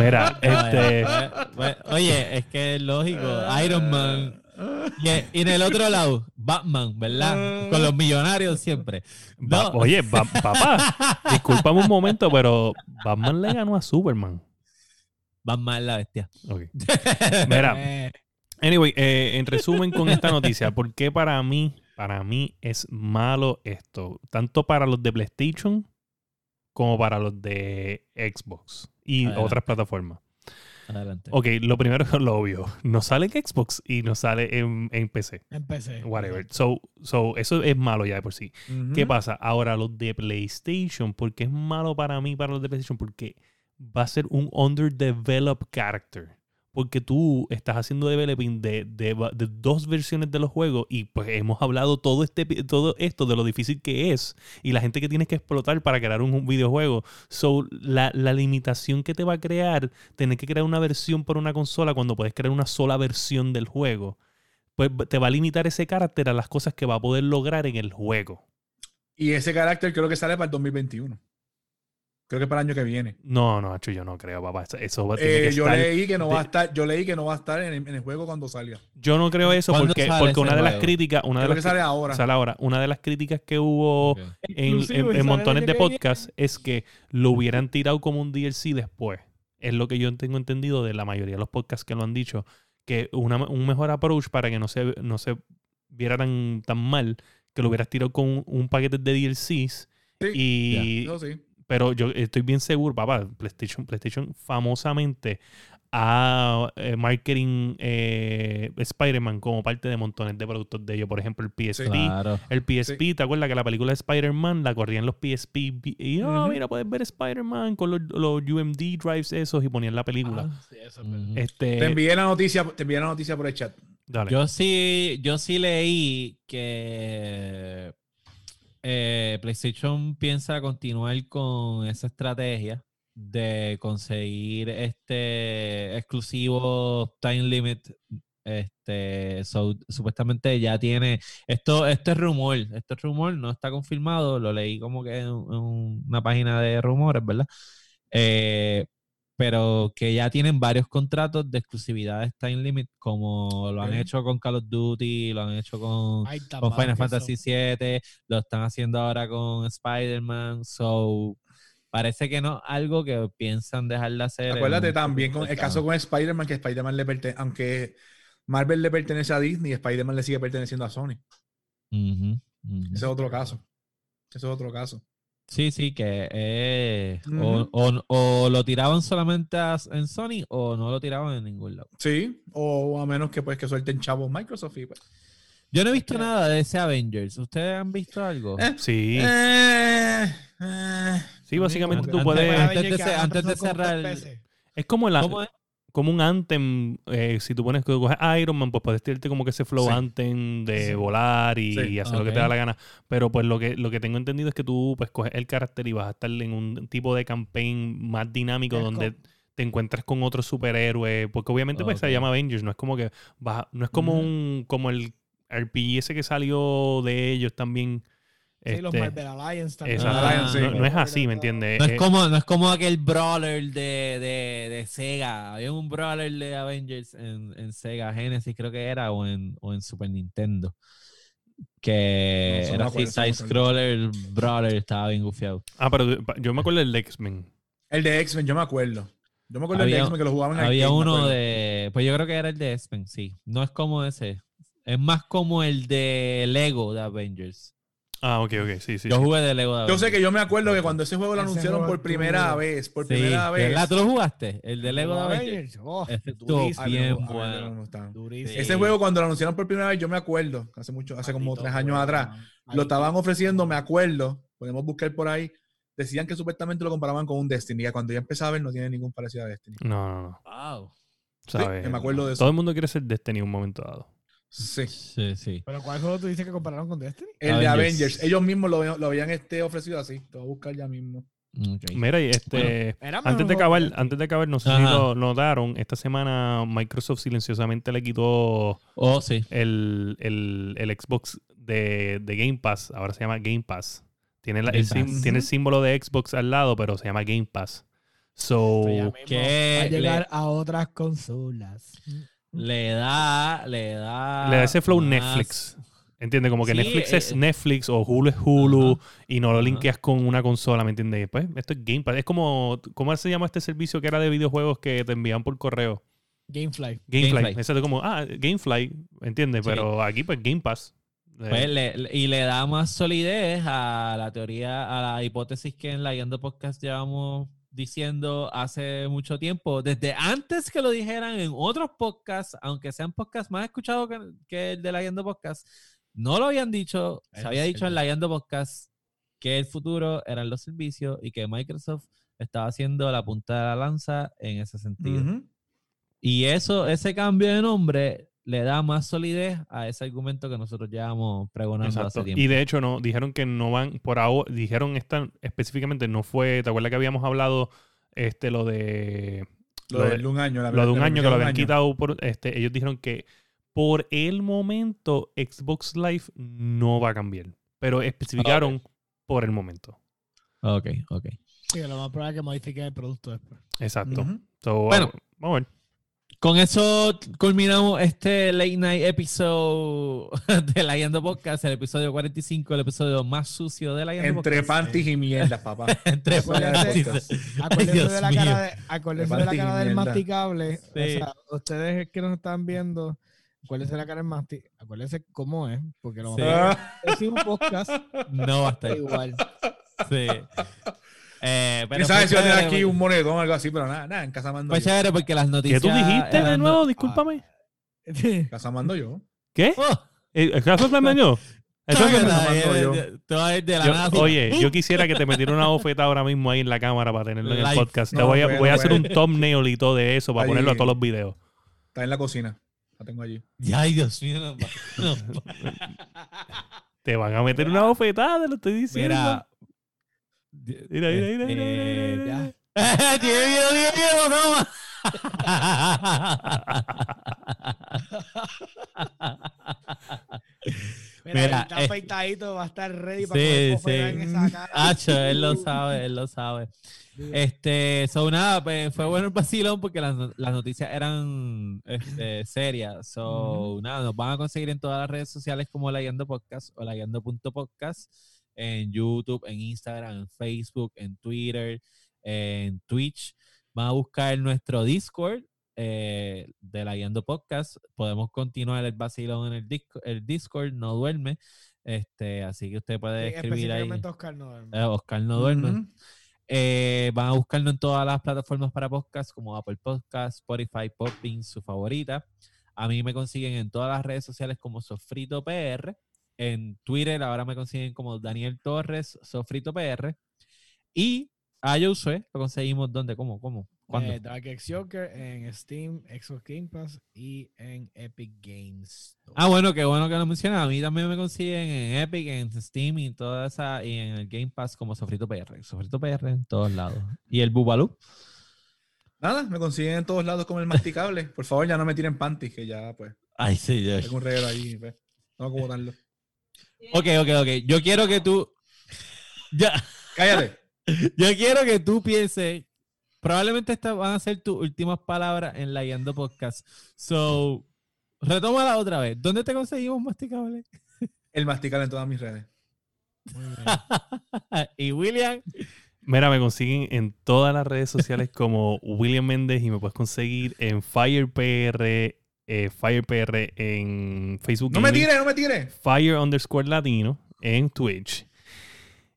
Mira, [LAUGHS] este Pues, pues, oye, es que es lógico. Iron Man. Y, en el otro lado, Batman, ¿verdad? Con los millonarios siempre. Ba- No. oye, ba- [LAUGHS] papá, discúlpame un momento, pero Batman le ganó a Superman. Batman es la bestia. Ok. [LAUGHS] Mira, Eh, Anyway, eh, en resumen con esta noticia, ¿por qué para mí, para mí es malo esto? Tanto para los de PlayStation como para los de Xbox y Adelante. otras plataformas. Adelante. Ok, lo primero es [LAUGHS] lo obvio. No sale en Xbox y no sale en, en PC. Whatever. So, so, eso es malo ya de por sí. ¿Qué pasa? Ahora los de PlayStation, ¿por qué es malo para mí, para los de PlayStation? Porque va a ser un underdeveloped character. Porque tú estás haciendo developing de, de, de dos versiones de los juegos y pues hemos hablado todo, este, todo esto de lo difícil que es y la gente que tienes que explotar para crear un, un videojuego. So, la, la limitación que te va a crear tener que crear una versión por una consola cuando puedes crear una sola versión del juego, pues te va a limitar ese carácter a las cosas que va a poder lograr en el juego. Y ese carácter creo que sale para el 2021. Creo que para el año que viene. No, no, Acho, yo no creo, papá. Eso- Eso va- tiene Eh, que yo estar- leí que no va a estar, yo leí que no va a estar en el, en el juego cuando salga. Yo no creo eso ¿Cuándo porque, una de las críticas, una de las que sale ahora. sale ahora, una de las críticas que hubo en, montones de podcasts es que lo hubieran tirado como un DLC después. Es lo que yo tengo entendido de la mayoría de los podcasts que lo han dicho. Que una- un mejor approach para que no se, no se viera tan, tan mal, que lo hubieras tirado con un, un paquete de DLCs. Sí, y, sí. Pero yo estoy bien seguro, papá, PlayStation, PlayStation famosamente a eh, marketing eh, Spider-Man como parte de montones de productos de ellos. Por ejemplo, el PSP. Claro. El PSP, ¿te acuerdas que la película de Spider-Man la corrían los PSP? Y, oh, mira, puedes ver Spider-Man con los, los UMD drives esos y ponían la película. Ah, sí, eso. Ujú. Este, Te envié la noticia, te envié la noticia por el chat. dale. Yo sí, yo sí leí que eh, PlayStation piensa continuar con esa estrategia de conseguir este exclusivo time limit. Este, so- supuestamente ya tiene esto, es rumor, esto es rumor, no está confirmado, lo leí como que en, en una página de rumores, ¿verdad? Eh, pero que ya tienen varios contratos de exclusividades time limit, como lo han hecho con Call of Duty, lo han hecho con, Ay, con Final Fantasy son. VII, lo están haciendo ahora con Spider-Man, so parece que no algo que piensan dejar de hacer. Acuérdate también con el caso con Spider-Man, que Spider-Man le pertenece, aunque Marvel le pertenece a Disney, Spider-Man le sigue perteneciendo a Sony. Ese es otro caso. Ese es otro caso. Sí, sí, que eh, o, o- o lo tiraban solamente a- en Sony o no lo tiraban en ningún lado. Sí, o a menos que pues que suelten chavos Microsoft y pues. Yo no he visto nada de ese Avengers. ¿Ustedes han visto algo? Eh, Sí, Eh, eh. sí, básicamente tú puedes... antes- de antes de cerrar el-. Es como, la, ¿Cómo es? Como un anthem. eh, si tú pones que coges Iron Man, pues puedes tirarte como que ese flow Sí. anthem de Sí. volar y, Sí. hacer lo que te da la gana. Pero pues lo que, lo que tengo entendido es que tú pues coges el carácter y vas a estar en un tipo de campaign más dinámico donde te encuentras con otro superhéroe. Porque obviamente pues se llama Avengers. No es como que vas, no es como un como el RPG ese que salió de ellos también. Sí, los este, Marvel Alliance también. exacto. Ah, Alliance, sí. no, no es así, ¿me entiendes? No es Eh, como, no es como aquel brawler de, de, de Sega. Había un brawler de Avengers en, en Sega Genesis, creo que era, o en, o en Super Nintendo. Que No, era así, acuerdo, eso no me side scroller, brawler, estaba bien gufiado. Ah, pero yo me acuerdo del X-Men. El de X-Men, yo me acuerdo. Yo me acuerdo del de X-Men que lo jugaban en Había uno acuerdo. de. Pues yo creo que era el de X-Men, sí. No es como ese. Es más como el de Lego de Avengers. Ah, ok, ok, sí, sí. Yo sí. jugué de Lego de Yo sé que yo me acuerdo que cuando ese juego lo Ese anunciaron juego por primera vez, por Sí, primera vez. ¿verdad? ¿Tú lo jugaste? El de Lego de Avengers. Avengers. Oh, durísimo, bien bueno. durísimo. Ese juego cuando lo anunciaron por primera vez, yo me acuerdo, hace mucho, hace como Maldito tres años atrás, lo estaban ofreciendo, me acuerdo, podemos buscar por ahí, decían que supuestamente lo comparaban con un Destiny, y cuando ya empezaba a ver no tiene ningún parecido a Destiny. No, no, no. Wow. Sí, ¿Sabes? me acuerdo de eso. Todo el mundo quiere ser Destiny en un momento dado. Sí. Sí, sí. ¿Pero cuál juego tú dices que compararon con Destiny? El de Avengers. Ellos mismos lo, lo habían este, ofrecido así, te voy a buscar ya mismo. Mira, y este. Antes de acabar, que antes de acabar, no sé Ajá. si lo notaron. Esta semana Microsoft silenciosamente le quitó Oh, sí. el, el, el Xbox de, de Game Pass. Ahora se llama Game Pass. Tiene, la- Game el, sim- tiene el símbolo de Xbox al lado, pero se llama Game Pass. So, ¿Qué va a llegar le- a otras consolas. Le da, le da. le da ese flow más- Netflix. ¿Entiendes? Como que Sí, Netflix eh, es Netflix o Hulu es Hulu y no lo linkeas con una consola, ¿me entiendes? Pues esto es Game Pass. Es como, ¿cómo se llama este servicio que era de videojuegos que te envían por correo? Gamefly. Gamefly. Gamefly. Eso es como, ah, Gamefly, ¿entiendes? Sí. Pero aquí pues Game Pass. Eh, Pues le- le- y le da más solidez a la teoría, a la hipótesis que en la Yendo Podcast llevamos diciendo hace mucho tiempo, desde antes que lo dijeran en otros podcasts, aunque sean podcasts más escuchados que, que el de la Yendo Podcast, no lo habían dicho, se había dicho en cierto. la Yendo Podcast que el futuro eran los servicios y que Microsoft estaba haciendo la punta de la lanza en ese sentido. Y eso, ese cambio de nombre le da más solidez a ese argumento que nosotros llevamos pregonando hace tiempo. Y de hecho, no, dijeron que no van, por ahora, dijeron esta específicamente, no fue, ¿te acuerdas que habíamos hablado este lo de Lo, Lo de- de un año. la lo de un año que lo habían año. quitado por este, ellos dijeron que por el momento Xbox Live no va a cambiar, pero especificaron por el momento. Ok, ok. Sí, lo más probable es que modifique el producto después. Exacto. So, Bueno. vamos a ver. Con eso culminamos este late night episode [LAUGHS] de la Yendo Podcast, el episodio 45, el episodio más sucio de la Yendo Entre Podcast. panties y mierdas, papá. [LAUGHS] Entre panties. Acuérdense de la cara, de, acuérdense de la cara del masticable. Sí. O sea, ustedes que nos están viendo, acuérdense de la cara del masticable. Acuérdense cómo es, porque lo Sí. vamos a es un podcast No va a estar. igual. Sí. Eh, pero ¿Quién sabe fue si va a tener aquí un monedón o algo así? Pero nada, nada, en casa mando Fue yo. chévere porque las ¿Qué noticias. tú dijiste de eran- nuevo? Discúlpame. En [LAUGHS] casa mando yo. ¿Qué? Oh, ¿El caso es yo? [LAUGHS] Eso es mando ay, yo. ay, te vas a ir de la Yo- nada así. oye, yo quisiera que te [LAUGHS] metiera una bofeta ahora mismo ahí en la cámara para tenerlo en el Live. podcast. Te No, voy a, bueno, voy a hacer un bueno. thumbnail y todo de eso para Ahí. ponerlo a todos los videos. Está en la cocina. La tengo allí. Ay, Dios mío. no, no. Te van a meter una bofetada, te lo estoy diciendo. Mira. Mira, mira, mira, mira, mira, Eh. [LAUGHS] Tiene miedo, tiene miedo, no. [LAUGHS] Mira, Mira, está eh, afeitadito, va a estar ready para Sí, comer sí. en esa cara. [LAUGHS] Hacho, él lo sabe, él lo sabe. Este, so nada, pues fue bueno el vacilón porque las, las noticias eran este, serias. So nada, nos van a conseguir en todas las redes sociales como Layando Podcast o Layando.podcast, en YouTube, en Instagram, en Facebook, en Twitter, en Twitch. Van a buscar nuestro Discord eh, de Layando Podcast. Podemos continuar el vacilón en el, disco, el Discord, no duerme. Este, así que usted puede Sí, escribir ahí. Oscar no duerme. Eh, Oscar no duerme. Ujú. Eh, van a buscarnos en todas las plataformas para podcast, como Apple Podcast, Spotify, Podbean, su favorita. A mí me consiguen en todas las redes sociales como Sofrito PR. En Twitter ahora me consiguen como Daniel Torres, Sofrito PR. Y a Josué lo conseguimos donde, cómo, cómo, cuándo. Eh, Dark X Joker en Steam, Xbox Game Pass y en Epic Games. Ah, bueno, qué bueno que lo mencionas. A mí también me consiguen en Epic, en Steam y toda esa, y en el Game Pass como Sofrito PR. Sofrito PR en todos lados. Y el Bubalú. Nada, me consiguen en todos lados como el masticable. Por favor, ya no me tiren panties, que ya, pues, Ay, sí, yo. tengo un reguero ahí. Pues. No como botarlo. Ok, ok, ok. Yo quiero que tú. Ya. Cállate. [LAUGHS] Yo quiero que tú pienses. Probablemente estas van a ser tus últimas palabras en la Guiando Podcast. So, retómala otra vez. ¿Dónde te conseguimos masticable? El masticable en todas mis redes. Muy bien. [LAUGHS] y William. Mira, me consiguen en todas las redes sociales como William Méndez y me puedes conseguir en FirePR, eh, FirePR en Facebook. No me tires, no me tires. Fire underscore latino en Twitch.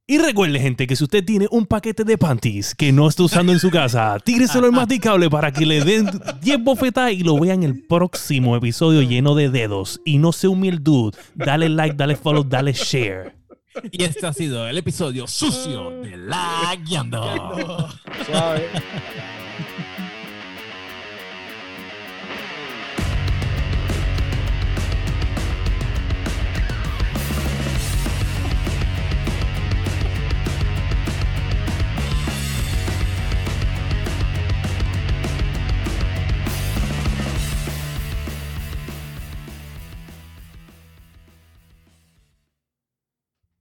Y recuerde, gente, que si usted tiene un paquete de panties que no está usando en su casa, [LAUGHS] tíreselo al masticable para que le den 10 bofetadas y lo vean en el próximo episodio lleno de dedos. Y no se humilde, dude. Dale like, dale follow, dale share. Y este ha sido el episodio sucio de la Guiando. [LAUGHS] Suave.